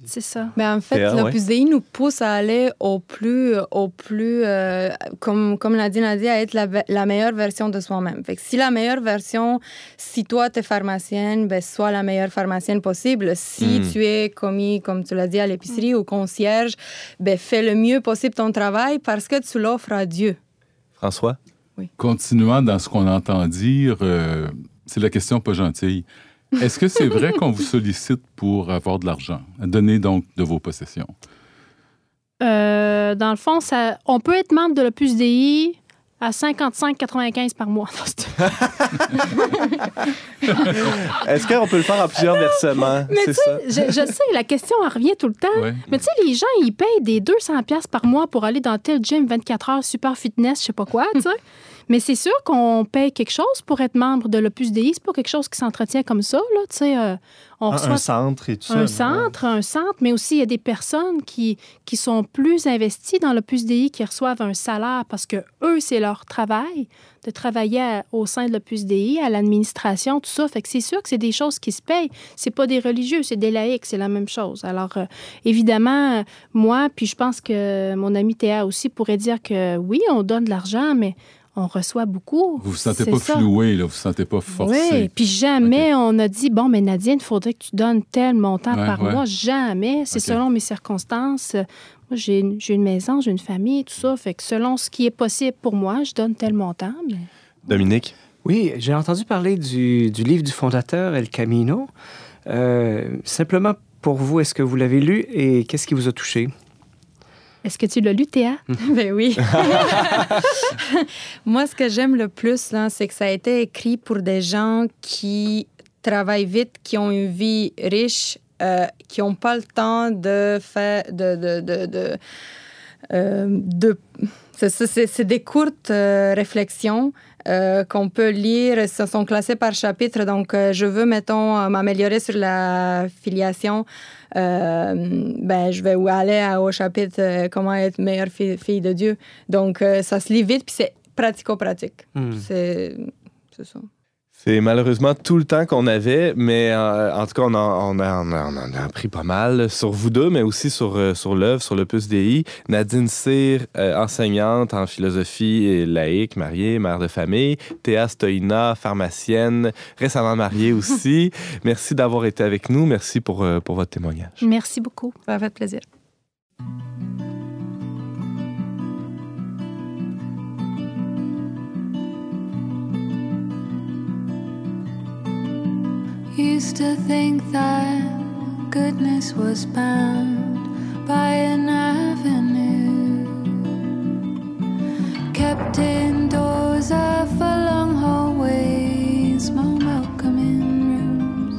C'est- ça. Ben, en fait, ouais. l'Opus Dei nous pousse à aller au plus, au plus euh, comme, comme Nadine a dit, à être la, la meilleure version de soi-même. Fait que si la meilleure version, si toi, tu es pharmacienne, ben, sois la meilleure pharmacienne possible. Si Mm. tu es commis, comme tu l'as dit, à l'épicerie ou concierge, ben, fais le mieux possible ton travail parce que tu l'offres à Dieu. François? Continuant dans ce qu'on entend dire, euh, c'est la question pas gentille. Est-ce que c'est vrai qu'on vous sollicite pour avoir de l'argent? Donner donc de vos possessions? Euh, dans le fond, ça, on peut être membre de l'Opus Dei à 55,95 par mois. Est-ce qu'on peut le faire en plusieurs versements? Mais ça. je, je sais, la question elle revient tout le temps. Ouais. Mais tu sais, les gens, ils payent des 200 pièces par mois pour aller dans tel gym 24 heures, super fitness, je sais pas quoi, tu sais. Mais c'est sûr qu'on paye quelque chose pour être membre de l'Opus Dei. C'est pas quelque chose qui s'entretient comme ça, là, tu sais. euh, on Un, reçoit un centre et tout ça. un centre, un centre, mais aussi il y a des personnes qui, qui sont plus investies dans l'Opus Dei, qui reçoivent un salaire parce que eux, c'est leur travail de travailler à- au sein de l'Opus Dei, à l'administration, tout ça. Fait que c'est sûr que c'est des choses qui se payent. C'est pas des religieux, c'est des laïcs, c'est la même chose. Alors, euh, évidemment, moi, puis je pense que mon ami Théa aussi pourrait dire que oui, on donne de l'argent, mais on reçoit beaucoup. Vous vous sentez pas ça. floué, là, vous vous sentez pas forcé. Oui, puis jamais on a dit, bon, mais Nadine, il faudrait que tu donnes tel montant Ouais, par ouais. mois. Jamais. C'est selon mes circonstances. Moi, j'ai une, j'ai une maison, j'ai une famille, tout ça. Fait que selon ce qui est possible pour moi, je donne tel montant. Mais... Dominique? Oui, j'ai entendu parler du, du livre du fondateur, El Camino. Euh, simplement pour vous, est-ce que vous l'avez lu et qu'est-ce qui vous a touché? Est-ce que tu l'as lu, Théa? Ben oui. Moi, ce que j'aime le plus, c'est que ça a été écrit pour des gens qui travaillent vite, qui ont une vie riche, euh, qui n'ont pas le temps de faire de de de, de, euh, de- c'est ça, des courtes euh, réflexions euh, qu'on peut lire. Ce sont classées par chapitre. Donc, euh, je veux, mettons, m'améliorer sur la filiation. Euh, ben, je vais aller au chapitre euh, Comment être meilleure fille, fille de Dieu. Donc, euh, ça se lit vite, puis c'est pratico-pratique. C'est c'est ça. C'est malheureusement tout le temps qu'on avait, mais euh, en tout cas, on, en- on, a- on a- on en a appris pas mal sur vous deux, mais aussi sur, euh, sur l'œuvre, sur l'Opus Dei. Nadine Cyr, euh, enseignante en philosophie et laïque, mariée, mère de famille. Théa Stoïna, pharmacienne, récemment mariée aussi. Merci d'avoir été avec nous. Merci pour, pour votre témoignage. Merci beaucoup. Ça fait plaisir. Used to think that goodness was bound by an avenue, kept indoors of a long hallways, more welcoming rooms.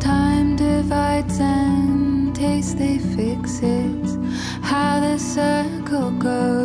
Time divides and taste they fix it, how the circle goes.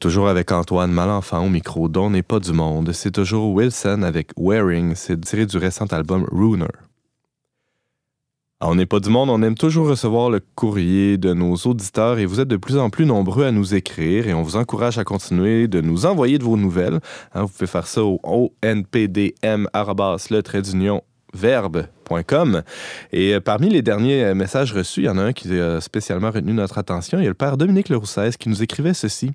Toujours avec Antoine Malenfant au micro dont n'est pas du monde. C'est toujours Wilson avec Wearing. C'est tiré du récent album Runer. On n'est pas du monde, on aime toujours recevoir le courrier de nos auditeurs et vous êtes de plus en plus nombreux à nous écrire et on vous encourage à continuer de nous envoyer de vos nouvelles. Hein, vous pouvez faire ça au onpdm le trait d'union Et euh, parmi les derniers euh, messages reçus, il y en a un qui a spécialement retenu notre attention. Il y a le père Dominique Leroussès qui nous écrivait ceci.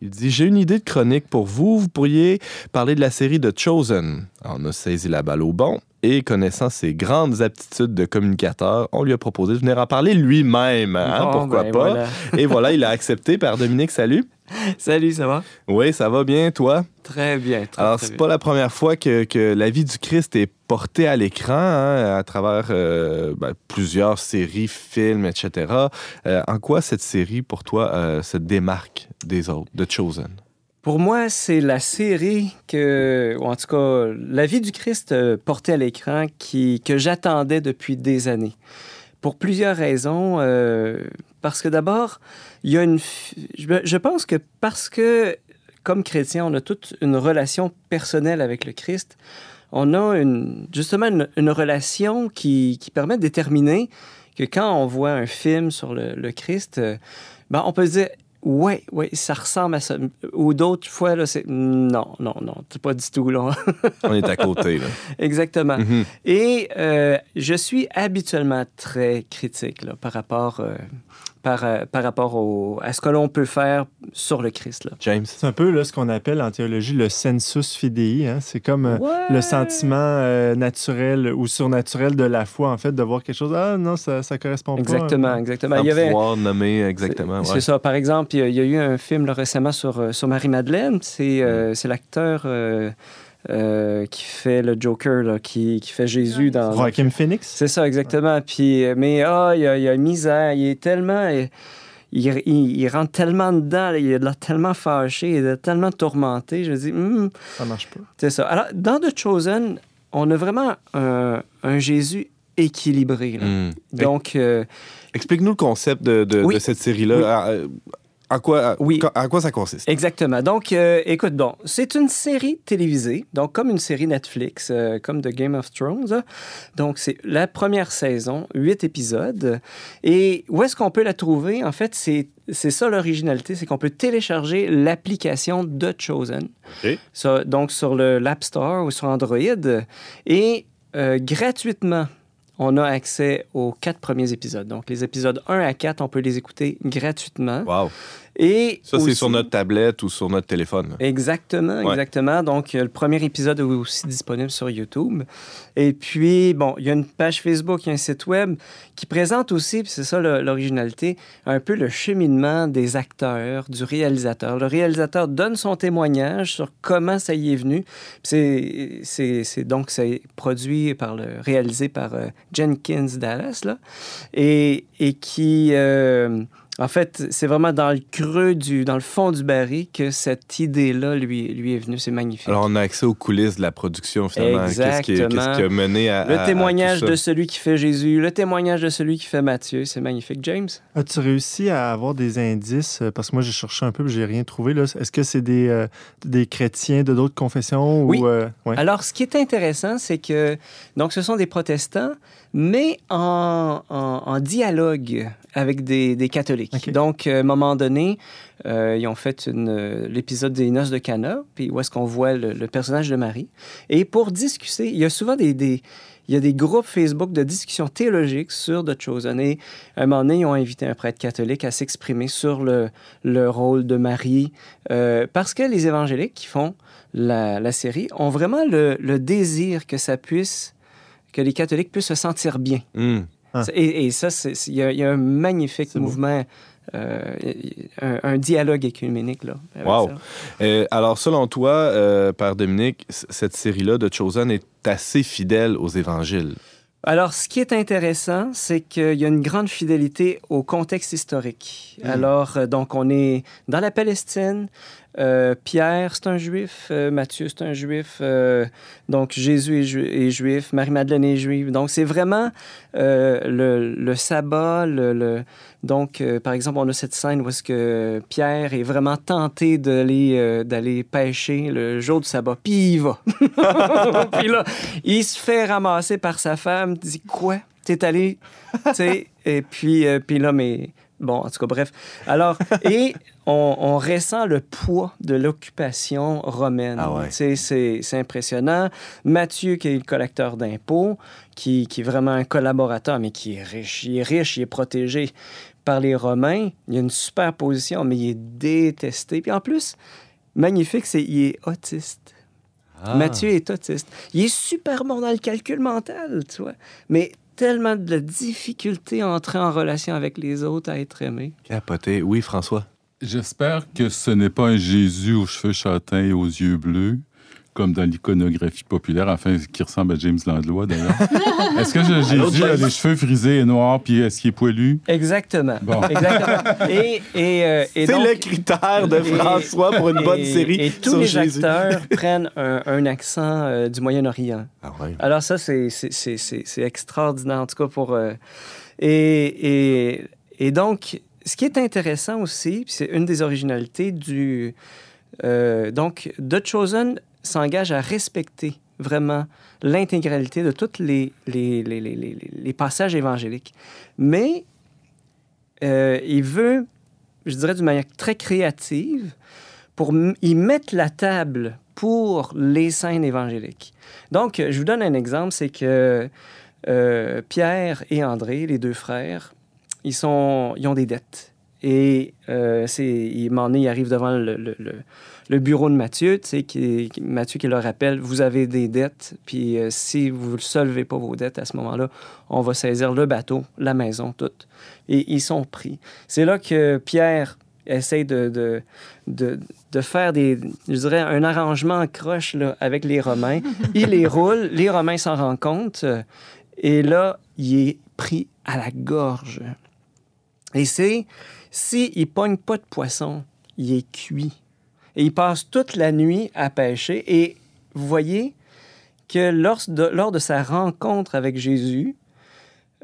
Il dit J'ai une idée de chronique pour vous. Vous pourriez parler de la série The Chosen. On a saisi la balle au bon et connaissant ses grandes aptitudes de communicateur, on lui a proposé de venir en parler lui-même. hein, Bon, pourquoi ben, pas? voilà. Et voilà, il a accepté. Père Dominique, salut. Salut, ça va? Oui, ça va bien, toi? Très bien. Très, alors, c'est pas la première fois que, que la vie du Christ est portée à l'écran hein, à travers euh, ben, plusieurs séries, films, etc. Euh, en quoi cette série, pour toi, euh, se démarque des autres, de Chosen? Pour moi, c'est la série que, ou en tout cas, la vie du Christ euh, portée à l'écran que j'attendais depuis des années. Pour plusieurs raisons. euh, parce que d'abord, il y a une. Je, pense que parce que, comme chrétien, on a toute une relation personnelle avec le Christ, on a justement une, relation qui, permet de déterminer que quand on voit un film sur le, le Christ, euh, ben, on peut se dire Ouais, ouais, ça ressemble à ça. Ou d'autres fois, là, c'est non, non, non, c'est pas du tout là. On est à côté, là. Exactement. Mhm. Et euh, je suis habituellement très critique là, par rapport, euh, par, euh, par rapport au, à ce que l'on peut faire sur le Christ. Là. James? C'est un peu là, ce qu'on appelle en théologie le sensus fidei. hein. C'est comme euh, le sentiment euh, naturel ou surnaturel de la foi, en fait, de voir quelque chose. Ah non, ça ne correspond Exactement, pas. exactement. Sans Il y avait, pouvoir nommer exactement. C'est ouais. ça. Par exemple, il y, a, il y a eu un film là, récemment sur, sur Marie-Madeleine. C'est euh, c'est l'acteur euh, euh, qui fait le Joker, là, qui, qui fait Jésus dans. Joaquin Phoenix? C'est ça, exactement. Puis, euh, mais ah, il y a, il y a misère. Il est tellement. Il, il, il- il rentre tellement dedans. là, il est là tellement fâché. Il est tellement tourmenté. Je me dis, Hum, Ça marche pas. c'est ça. Alors, dans The Chosen, on a vraiment un, un Jésus équilibré. là. Hmm. Donc, euh, Explique-nous le concept de, de- Oui. de cette série-là. Oui. À, quoi, Oui. à quoi ça consiste? Exactement. Donc, euh, écoute, bon, c'est une série télévisée, donc comme une série Netflix, euh, comme The Game of Thrones. Donc, c'est la première saison, huit épisodes. Et où est-ce qu'on peut la trouver? En fait, c'est c'est ça l'originalité, c'est qu'on peut télécharger l'application The Chosen. OK. Ça, donc, sur le l'App Store ou sur Android. Et euh, gratuitement, on a accès aux quatre premiers épisodes. Donc, les épisodes 1 à 4, on peut les écouter gratuitement. Wow. Et Ça, c'est sur notre tablette ou sur notre téléphone. Exactement, Ouais. exactement. Donc, euh, le premier épisode est aussi disponible sur YouTube. Et puis, bon, il y a une page Facebook, il y a un site web qui présente aussi, puis c'est ça l'originalité, un peu le cheminement des acteurs, du réalisateur. Le réalisateur donne son témoignage sur comment ça y est venu. C'est, donc c'est produit par le, réalisé par euh, Jenkins Dallas là, et, et qui euh, en fait, c'est vraiment dans le creux du, dans le fond du baril que cette idée-là lui, lui est venue. C'est magnifique. Alors, on a accès aux coulisses de la production, finalement. Qu'est-ce qui, Exactement. qu'est-ce qui a mené à. le à témoignage tout ça? de celui qui fait Jésus, le témoignage de celui qui fait Matthieu, c'est magnifique. James? As-tu réussi à avoir des indices? euh, Parce que moi, j'ai cherché un peu, j'ai rien trouvé. là. Est-ce que c'est des, euh, des chrétiens de d'autres confessions? Oui. Ou, euh, ouais? Alors, ce qui est intéressant, c'est que donc ce sont des protestants, mais en, en- en dialogue avec des, des catholiques. Donc, euh, à un moment donné, euh, ils ont fait l'épisode des noces de Cana, puis où est-ce qu'on voit le, le personnage de Marie. Et pour discuter, il y a souvent des, des- il y a des groupes Facebook de discussion théologique sur The Chosen. Et à un moment donné, ils ont invité un prêtre catholique à s'exprimer sur le, le rôle de Marie, euh, parce que les évangéliques qui font la, la série ont vraiment le, le désir que ça puisse, que les catholiques puissent se sentir bien. Hmm. Ah. Et, et ça, il y, a- il y a un magnifique mouvement, euh, un, un dialogue écuménique là. avec Wow. ça. Euh, alors, selon toi, euh, Père Dominique, cette série-là de Chosen est assez fidèle aux évangiles? Alors, ce qui est intéressant, c'est qu'il y a une grande fidélité au contexte historique. Mm. Alors, euh, donc, on est dans la Palestine. Euh, Pierre, c'est un juif. Euh, Matthieu, c'est un juif. Euh, donc, Jésus est, ju- est juif. Marie-Madeleine est juive. Donc, c'est vraiment le, sabbat. Donc, par exemple, on a cette scène où est-ce que Pierre est vraiment tenté d'aller pêcher le jour du sabbat. Puis il va. Puis là, il se fait ramasser par sa femme. dit Quoi? T'es allé. Et puis, puis là, mais. Bon, en tout cas, bref. Alors, et on, on ressent le poids de l'occupation romaine. Ah ouais. C'est c'est impressionnant. Mathieu, qui est le collecteur d'impôts, qui, qui est vraiment un collaborateur, mais qui est riche. Il est riche, il est protégé par les Romains. Il a une super position, mais il est détesté. Puis en plus, magnifique, c'est il est autiste. Ah. Mathieu est autiste. Il est super bon dans le calcul mental, tu vois. Mais tellement de difficulté à entrer en relation avec les autres, à être aimé. Capoté. Oui, François. J'espère que ce n'est pas un Jésus aux cheveux châtains et aux yeux bleus, comme dans l'iconographie populaire, enfin, qui ressemble à James Landlois, d'ailleurs. est-ce que Jésus a les cheveux frisés et noirs, puis est-ce qu'il est poilu? Exactement. Bon. Exactement. Et, et, euh, et C'est le critère de et- François pour une bonne et- série Et tous sur les Jésus. acteurs prennent un, un accent euh, du Moyen-Orient. Ah ouais. Alors ça, c'est- c'est c'est- c'est- c'est extraordinaire, en tout cas pour... euh, et, et, et donc, ce qui est intéressant aussi, puis c'est une des originalités du... euh, donc, The Chosen s'engage à respecter vraiment l'intégralité de tous les, les, les, les, passages évangéliques. Mais euh, il veut, je dirais d'une manière très créative, pour y mettre la table pour les scènes évangéliques. Donc, je vous donne un exemple, c'est que euh, Pierre et André, les deux frères, ils, sont, ils ont des dettes. Et euh, c'est, il, un moment donné, ils arrivent devant le- le bureau de Mathieu, tu sais, qui, Mathieu qui leur rappelle, vous avez des dettes, puis euh, si vous ne solvez pas vos dettes à ce moment-là, on va saisir le bateau, la maison, tout. Et ils sont pris. C'est là que Pierre essaie de, de, de, de faire des, je dirais, un arrangement en croche là, avec les Romains. Il les roule, les Romains s'en rendent compte, et là, il est pris à la gorge. Et c'est, s'il ne pogne pas de poisson, il est cuit. Et il passe toute la nuit à pêcher. Et vous voyez que lors de, lors de sa rencontre avec Jésus,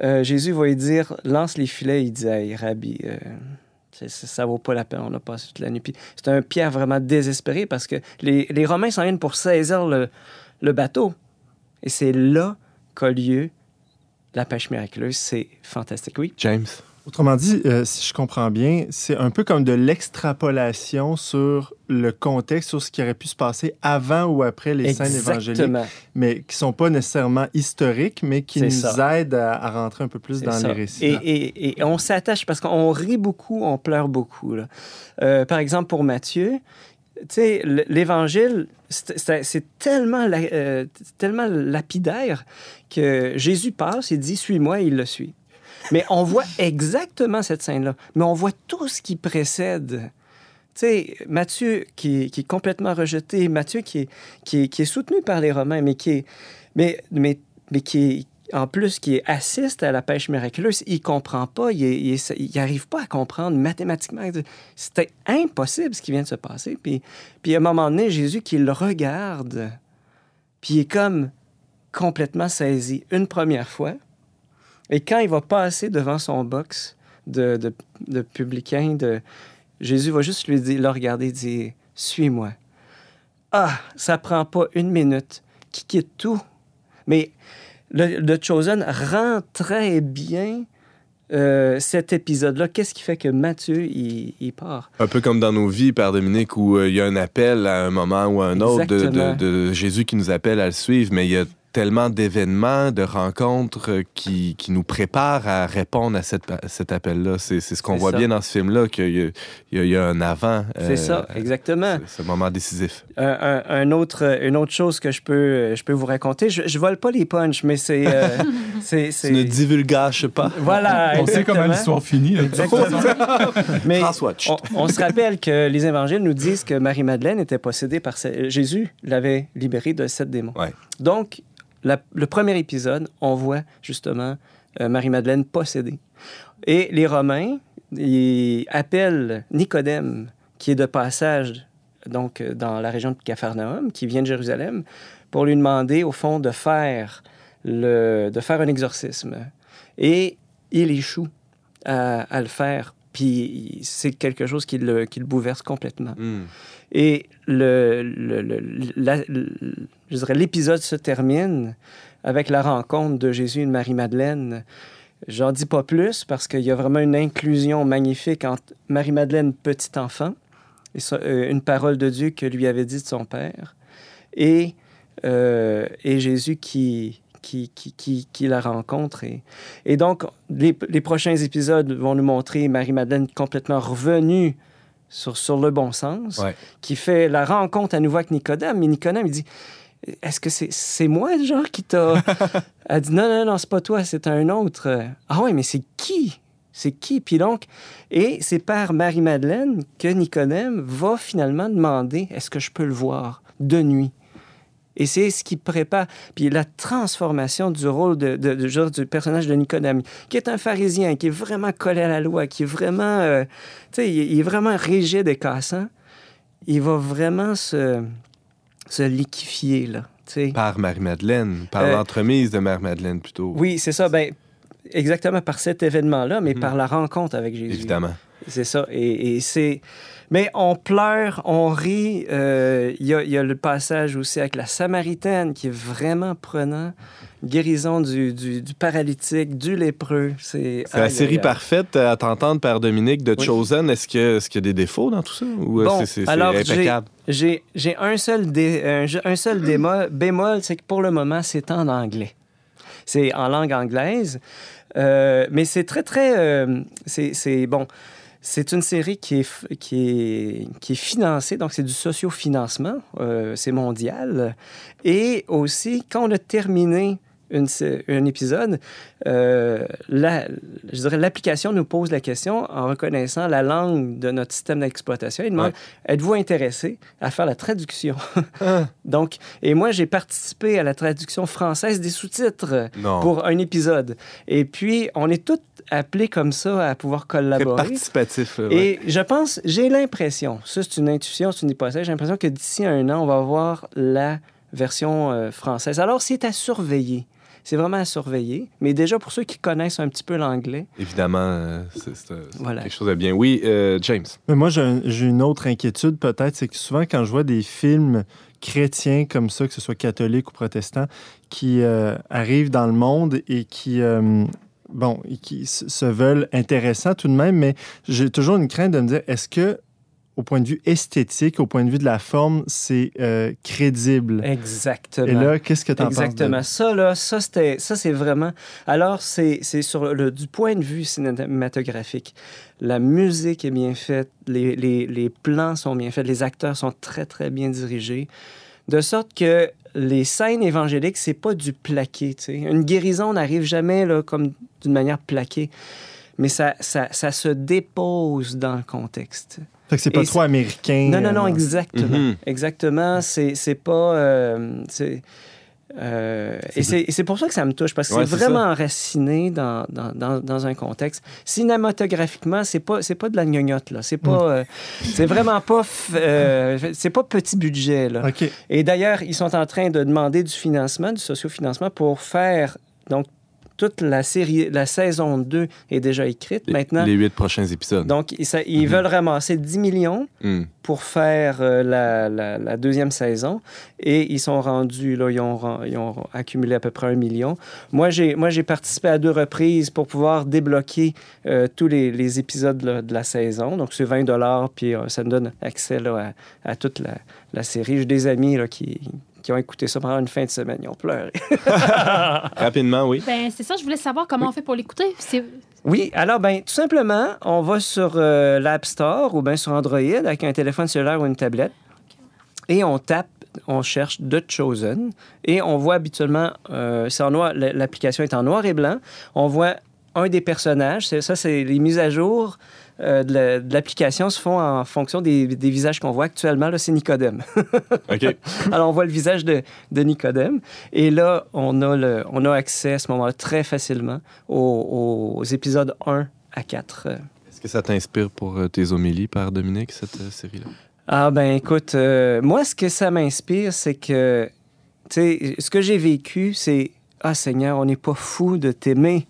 euh, Jésus va lui dire, lance les filets. Il dit, hey, Rabbi, euh, c'est- c'est- ça vaut pas la peine, on a passé toute la nuit. C'est un Pierre vraiment désespéré parce que les, les Romains s'en viennent pour saisir le, le bateau. Et c'est là qu'a lieu la pêche miraculeuse. C'est fantastique, oui? James. Autrement dit, euh, si je comprends bien, c'est un peu comme de l'extrapolation sur le contexte, sur ce qui aurait pu se passer avant ou après les scènes évangéliques, Exactement. mais qui sont pas nécessairement historiques, mais qui nous ça. aident à, à rentrer un peu plus dans ça. les récits. Et, et- et on s'attache parce qu'on rit beaucoup, on pleure beaucoup. là. Euh, par exemple, pour Matthieu, l'Évangile, c'est tellement, la- euh, tellement lapidaire que Jésus passe et dit Suis-moi, il le suit. Mais on voit exactement cette scène-là. Mais on voit tout ce qui précède. Tu sais, Matthieu qui, est complètement rejeté, Matthieu qui est, soutenu par les Romains, mais qui est, mais, mais, mais qui est, en plus, qui assiste à la pêche miraculeuse, il comprend pas, il n'arrive pas à comprendre mathématiquement. C'était impossible ce qui vient de se passer. Puis, puis à un moment donné, Jésus qui le regarde, puis il est comme complètement saisi une première fois. Et quand il va passer devant son box de, de, de publicain, de, Jésus va juste lui dire, le regarder et dire Suis-moi. Ah, ça prend pas une minute, qui quitte tout? Mais le, le Chosen rend très bien euh, cet épisode-là. Qu'est-ce qui fait que Matthieu, il, il part? Un peu comme dans nos vies, Père Dominique, où euh, il y a un appel à un moment ou à un autre de, de Jésus qui nous appelle à le suivre, mais il y a tellement d'événements, de rencontres euh, qui, qui nous préparent à répondre à, cette- à cet appel-là. C'est c'est ce qu'on C'est voit ça. bien dans ce film-là, qu'il y, a- il y a- il y a un avant. C'est euh, ça, exactement. ce- Ce moment décisif. Un, un- un autre, une autre chose que je peux, je peux vous raconter, je, je vole pas les punchs, mais c'est... euh, c'est- Tu ne divulgaches pas. Voilà, On sait comment l'histoire finit. Mais on, on se rappelle que les évangiles nous disent que Marie-Madeleine était possédée par... Jésus l'avait libérée de sept démons. Ouais. Donc, le premier épisode, on voit justement euh, Marie-Madeleine possédée. Et les Romains, ils appellent Nicodème, qui est de passage donc dans la région de Capharnaüm, qui vient de Jérusalem, pour lui demander, au fond, de faire, le, de faire un exorcisme. Et il échoue à le faire. Puis c'est quelque chose qui le, qui le bouleverse complètement. Hmm. Et le, le- le- la- le- je dirais l'épisode se termine avec la rencontre de Jésus et de Marie-Madeleine. J'en dis pas plus parce qu'il y a vraiment une inclusion magnifique entre Marie-Madeleine, petit enfant, et ça, euh, une parole de Dieu que lui avait dit de son père, et, euh, et Jésus qui, qui, qui, qui, qui la rencontre. Et, et donc, les, les prochains épisodes vont nous montrer Marie-Madeleine complètement revenue sur, sur le bon sens, Ouais. qui fait la rencontre à nouveau avec Nicodème. Mais Nicodème, il dit Est-ce que c'est c'est moi, genre, qui t'a. Elle dit Non, non, non, c'est pas toi, c'est un autre. Ah ouais, mais c'est qui? C'est qui? Puis donc, et c'est par Marie-Madeleine que Nicodème va finalement demander Est-ce que je peux le voir de nuit? Et c'est ce qui prépare. Puis la transformation du rôle de, de- de- genre, du personnage de Nicodème, qui est un pharisien, qui est vraiment collé à la loi, qui est vraiment. euh, tu sais, il, il est vraiment rigide et cassant. Il va vraiment se, se liquifier, là. tu sais. Par Marie-Madeleine, par Euh, l'entremise de Marie-Madeleine plutôt. Oui, c'est ça. Ben, exactement par cet événement-là, mais Mhm. par la rencontre avec Jésus. Évidemment. C'est ça. Et, et c'est. Mais on pleure, on rit. Euh, Il y, a, il y a le passage aussi avec la Samaritaine qui est vraiment prenant. Guérison du, du, du paralytique, du lépreux. C'est la série parfaite à t'entendre, Père Dominique, de Oui. Chosen. Est-ce que- est-ce qu'il y a des défauts dans tout ça? Ou euh, Bon, c'est- impeccable? J'ai un seul, dé- un, un seul démo- bémol, c'est que pour le moment, c'est en anglais. C'est en langue anglaise. Euh, mais c'est très, très. euh, c'est- bon. C'est une série qui est, financée, donc c'est du socio-financement, euh, c'est mondial. Et aussi, quand on a terminé une un épisode, euh, la- je dirais l'application nous pose la question en reconnaissant la langue de notre système d'exploitation. Il demande êtes-vous intéressé à faire la traduction? Donc, et moi, j'ai participé à la traduction française des sous-titres pour un épisode. Et puis, on est tous appelés comme ça à pouvoir collaborer. participatif. ouais. Et je pense, j'ai l'impression, ça c'est une intuition, c'est une hypothèse, j'ai l'impression que d'ici un an, on va avoir la version euh, française. Alors, c'est à surveiller. C'est vraiment à surveiller. Mais déjà, pour ceux qui connaissent un petit peu l'anglais, Évidemment, euh, c'est c'est, Voilà. quelque chose de bien. Oui, euh, James. Mais moi, j'ai un- j'ai une autre inquiétude peut-être, c'est que souvent quand je vois des films chrétiens comme ça, que ce soit catholiques ou protestants, qui euh, arrivent dans le monde et qui, euh, bon, et qui se veulent intéressants tout de même, mais j'ai toujours une crainte de me dire, est-ce que au point de vue esthétique, au point de vue de la forme, c'est euh, crédible? exactement. Et là, qu'est-ce que tu en penses? de- Exactement. Ça, là, ça, c'était, ça, c'est vraiment. Alors, c'est, c'est sur le, du point de vue cinématographique. La musique est bien faite, les, les, les plans sont bien faits, les acteurs sont très, très bien dirigés. De sorte que les scènes évangéliques, c'est pas du plaqué. Une guérison n'arrive jamais là, comme d'une manière plaquée. Mais ça, ça, ça se dépose dans le contexte. Fait que c'est pas Et trop c'est- américain. Non, non, non, euh, exactement. Mhm. Exactement. C'est, c'est pas. euh, c'est, euh, et, c'est, pour ça que ça me touche, parce que Ouais, c'est vraiment enraciné dans, dans, dans, dans un contexte. Cinématographiquement, c'est pas, c'est pas de la gnognotte, là. C'est pas. euh, c'est vraiment pas. euh, c'est pas petit budget, là. OK. Et d'ailleurs, ils sont en train de demander du financement, du sociofinancement, pour faire. Donc, toute la série, la saison 2 est déjà écrite Les, maintenant. les huit prochains épisodes. Donc, ils, ça- ils Mhm. veulent ramasser 10 millions Hmm. pour faire euh, la, la- la deuxième saison. Et ils sont rendus, là, ils ont, ren- ils ont accumulé à peu près un million. Moi, j'ai, moi, j'ai participé à deux reprises pour pouvoir débloquer euh, tous les, les épisodes là, de la saison. Donc, c'est 20 puis euh, ça me donne accès là, à, à toute la, la série. J'ai des amis là, qui, qui ont écouté ça pendant une fin de semaine. Ils ont pleuré. Rapidement, oui. Ben, c'est ça, je voulais savoir comment on fait pour l'écouter. Oui, alors, ben, tout simplement, on va sur euh, l'App Store ou bien sur Android avec un téléphone cellulaire ou une tablette et on tape, on cherche The Chosen et on voit habituellement, euh, c'est en noir, l- l'application est en noir et blanc. On voit un des personnages, c'est- ça, c'est les mises à jour. Euh, de la- de l'application se font en fonction des, des visages qu'on voit actuellement. Là, c'est Nicodème. OK. Alors, on voit le visage de, de Nicodème. Et là, on a, le, on a accès à ce moment-là très facilement aux, aux épisodes 1 à 4. Est-ce que ça t'inspire pour euh, tes homélies, Père Dominique, cette euh, série-là? Ah ben écoute, euh, moi ce que ça m'inspire, c'est que, tu sais, ce que j'ai vécu, c'est ah Seigneur, on n'est pas fou de t'aimer.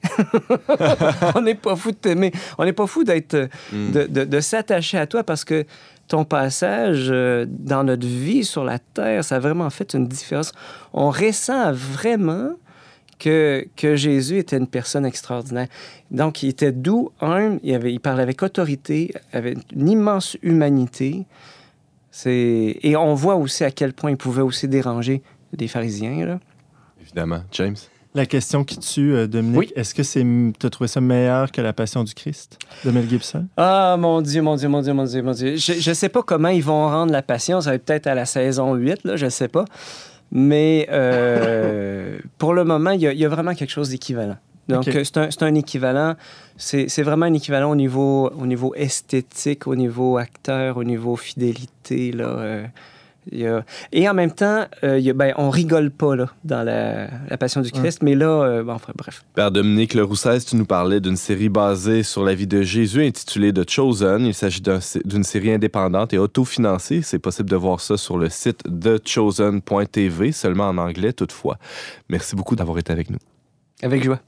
on n'est pas fou de t'aimer. On n'est pas fou d'être, euh, Mm. de, de- de s'attacher à toi parce que ton passage euh, dans notre vie sur la terre, ça a vraiment fait une différence. On ressent vraiment que, que Jésus était une personne extraordinaire. Donc, il était doux, humble, il, avait, il parlait avec autorité, avait une immense humanité. Et on voit aussi à quel point il pouvait aussi déranger les pharisiens. Là. Évidemment. James? La question qui tue, euh, Dominique, Oui. est-ce que c'est, tu as trouvé ça meilleur que La Passion du Christ de Mel Gibson? Ah, mon Dieu, mon Dieu, mon Dieu, mon Dieu, mon Dieu. Je ne sais pas comment ils vont rendre la passion. Ça va être peut-être à la saison 8, là, je ne sais pas. Mais euh, pour le moment, il y, a- il y a vraiment quelque chose d'équivalent. Donc, c'est un, c'est un équivalent. C'est c'est vraiment un équivalent au niveau, au niveau esthétique, au niveau acteur, au niveau fidélité. Là, euh, Et en même temps, euh, il y a- ben, on rigole pas là, dans la, la Passion du Christ. Mais là, euh, bon, enfin, bref. Père Dominique Leroussès, tu nous parlais d'une série basée sur la vie de Jésus intitulée The Chosen. Il s'agit d'un- d'une série indépendante et autofinancée. C'est possible de voir ça sur le site thechosen.tv, seulement en anglais toutefois. Merci beaucoup d'avoir été avec nous. Avec joie.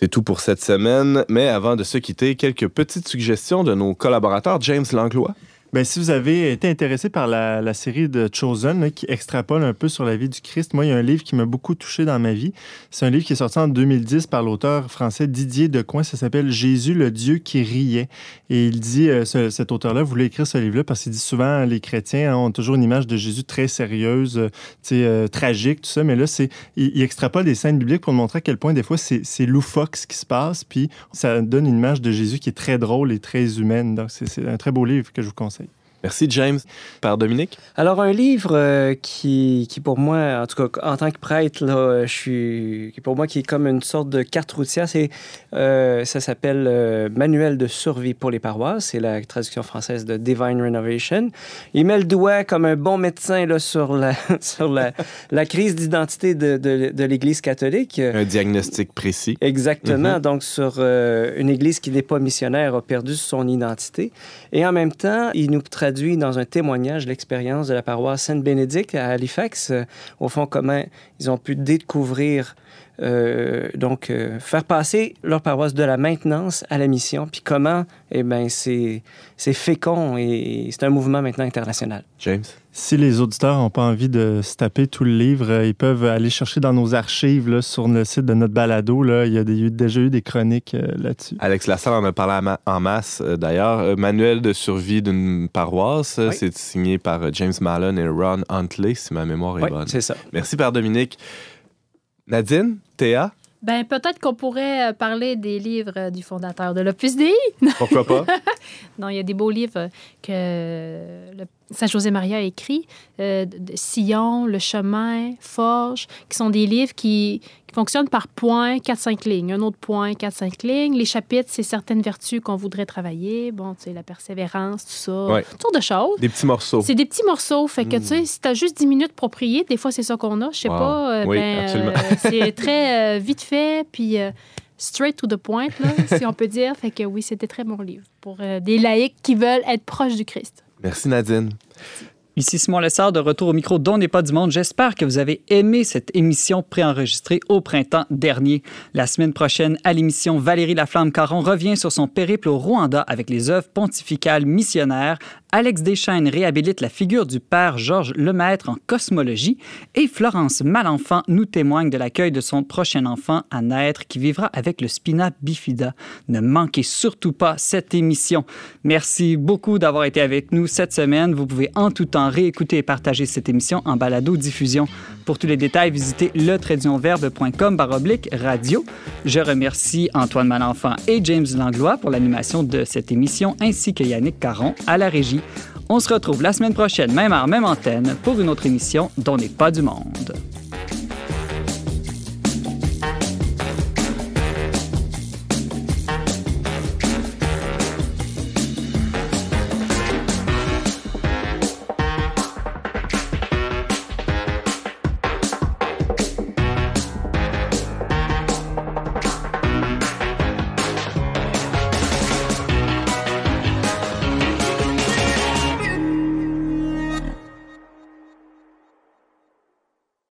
C'est tout pour cette semaine, mais avant de se quitter, quelques petites suggestions de nos collaborateurs. James Langlois. Ben, si vous avez été intéressé par la, série de Chosen, qui extrapole un peu sur la vie du Christ, moi, il y a un livre qui m'a beaucoup touché dans ma vie. C'est un livre qui est sorti en 2010 par l'auteur français Didier Decoing. Ça s'appelle Jésus, le Dieu qui riait. Et il dit, euh, ce- cet auteur-là voulait écrire ce livre-là parce qu'il dit souvent, les chrétiens hein, ont toujours une image de Jésus très sérieuse, euh, euh, tragique, tout ça. Mais là, c'est, il, extrapole des scènes bibliques pour montrer à quel point, des fois, c'est, c'est loufoque ce qui se passe. Puis ça donne une image de Jésus qui est très drôle et très humaine. Donc, c'est un très beau livre que je vous conseille. Merci, James. Père Dominique? Alors, un livre euh, qui, qui, pour moi, en tout cas, en tant que prêtre, là, euh, je suis, qui pour moi, qui est comme une sorte de carte routière, c'est, euh, ça s'appelle euh, Manuel de survie pour les paroisses. C'est la traduction française de Divine Renovation. Il met le doigt comme un bon médecin là, sur la, sur la, la crise d'identité de, de, de l'Église catholique. Un diagnostic précis. Exactement. Mhm. Donc, sur une Église qui n'est pas missionnaire, a perdu son identité. Et en même temps, il nous traduit dans un témoignage l'expérience de la paroisse Saint-Bénédicte à Halifax. Au fond, comment ils ont pu découvrir, donc, euh, faire passer leur paroisse de la maintenance à la mission. Puis comment, eh bien, c'est c'est fécond et c'est un mouvement maintenant international. James? Si les auditeurs n'ont pas envie de se taper tout le livre, euh, ils peuvent aller chercher dans nos archives là, sur le site de notre balado. Là. Il y a des- il y a déjà eu des chroniques euh, là-dessus. Alex Lassalle en a parlé en ma- en masse euh, d'ailleurs. Euh, Manuel de survie d'une paroisse, euh, Oui. c'est signé par euh, James Mallon et Ron Huntley, si ma mémoire est Oui, bonne. c'est ça. Merci, Père Dominique. Nadine, Théa, Ben, peut-être qu'on pourrait euh, parler des livres euh, du fondateur de l'Opus Dei. pourquoi pas? Non, il y a des beaux livres que le Saint-José Maria a écrits, euh, Sillon, Le Chemin, Forge, qui sont des livres qui, qui fonctionnent par points, 4-5 lignes. Un autre point, 4-5 lignes. Les chapitres, c'est certaines vertus qu'on voudrait travailler. Bon, tu sais, la persévérance, tout ça, Ouais. toutes sortes de choses. Des petits morceaux. C'est des petits morceaux. Fait que, tu sais, si t'as juste 10 minutes pour prier, des fois, c'est ça qu'on a. Je sais Wow. pas. euh, Oui, ben, absolument. euh, c'est très vite fait, puis straight to the point, là, si on peut dire. Fait que oui, c'était très bon livre pour euh, des laïcs qui veulent être proches du Christ. Merci, Nadine. Ici Simon Lessard de retour au micro dont n'est pas du monde. J'espère que vous avez aimé cette émission préenregistrée au printemps dernier. La semaine prochaine, à l'émission, Valérie Laflamme-Caron revient sur son périple au Rwanda avec les œuvres pontificales missionnaires. Alex Deschaines réhabilite la figure du père Georges Lemaître en cosmologie et Florence Malenfant nous témoigne de l'accueil de son prochain enfant à naître qui vivra avec le spina bifida. Ne manquez surtout pas cette émission. Merci beaucoup d'avoir été avec nous cette semaine. Vous pouvez en tout temps réécouter et partager cette émission en balado-diffusion. Pour tous les détails, visitez letradionverbe.com baroblique radio. Je remercie Antoine Malenfant et James Langlois pour l'animation de cette émission, ainsi que Yannick Caron à la régie. On se retrouve la semaine prochaine, même heure, même antenne, pour une autre émission dont n'est pas du monde.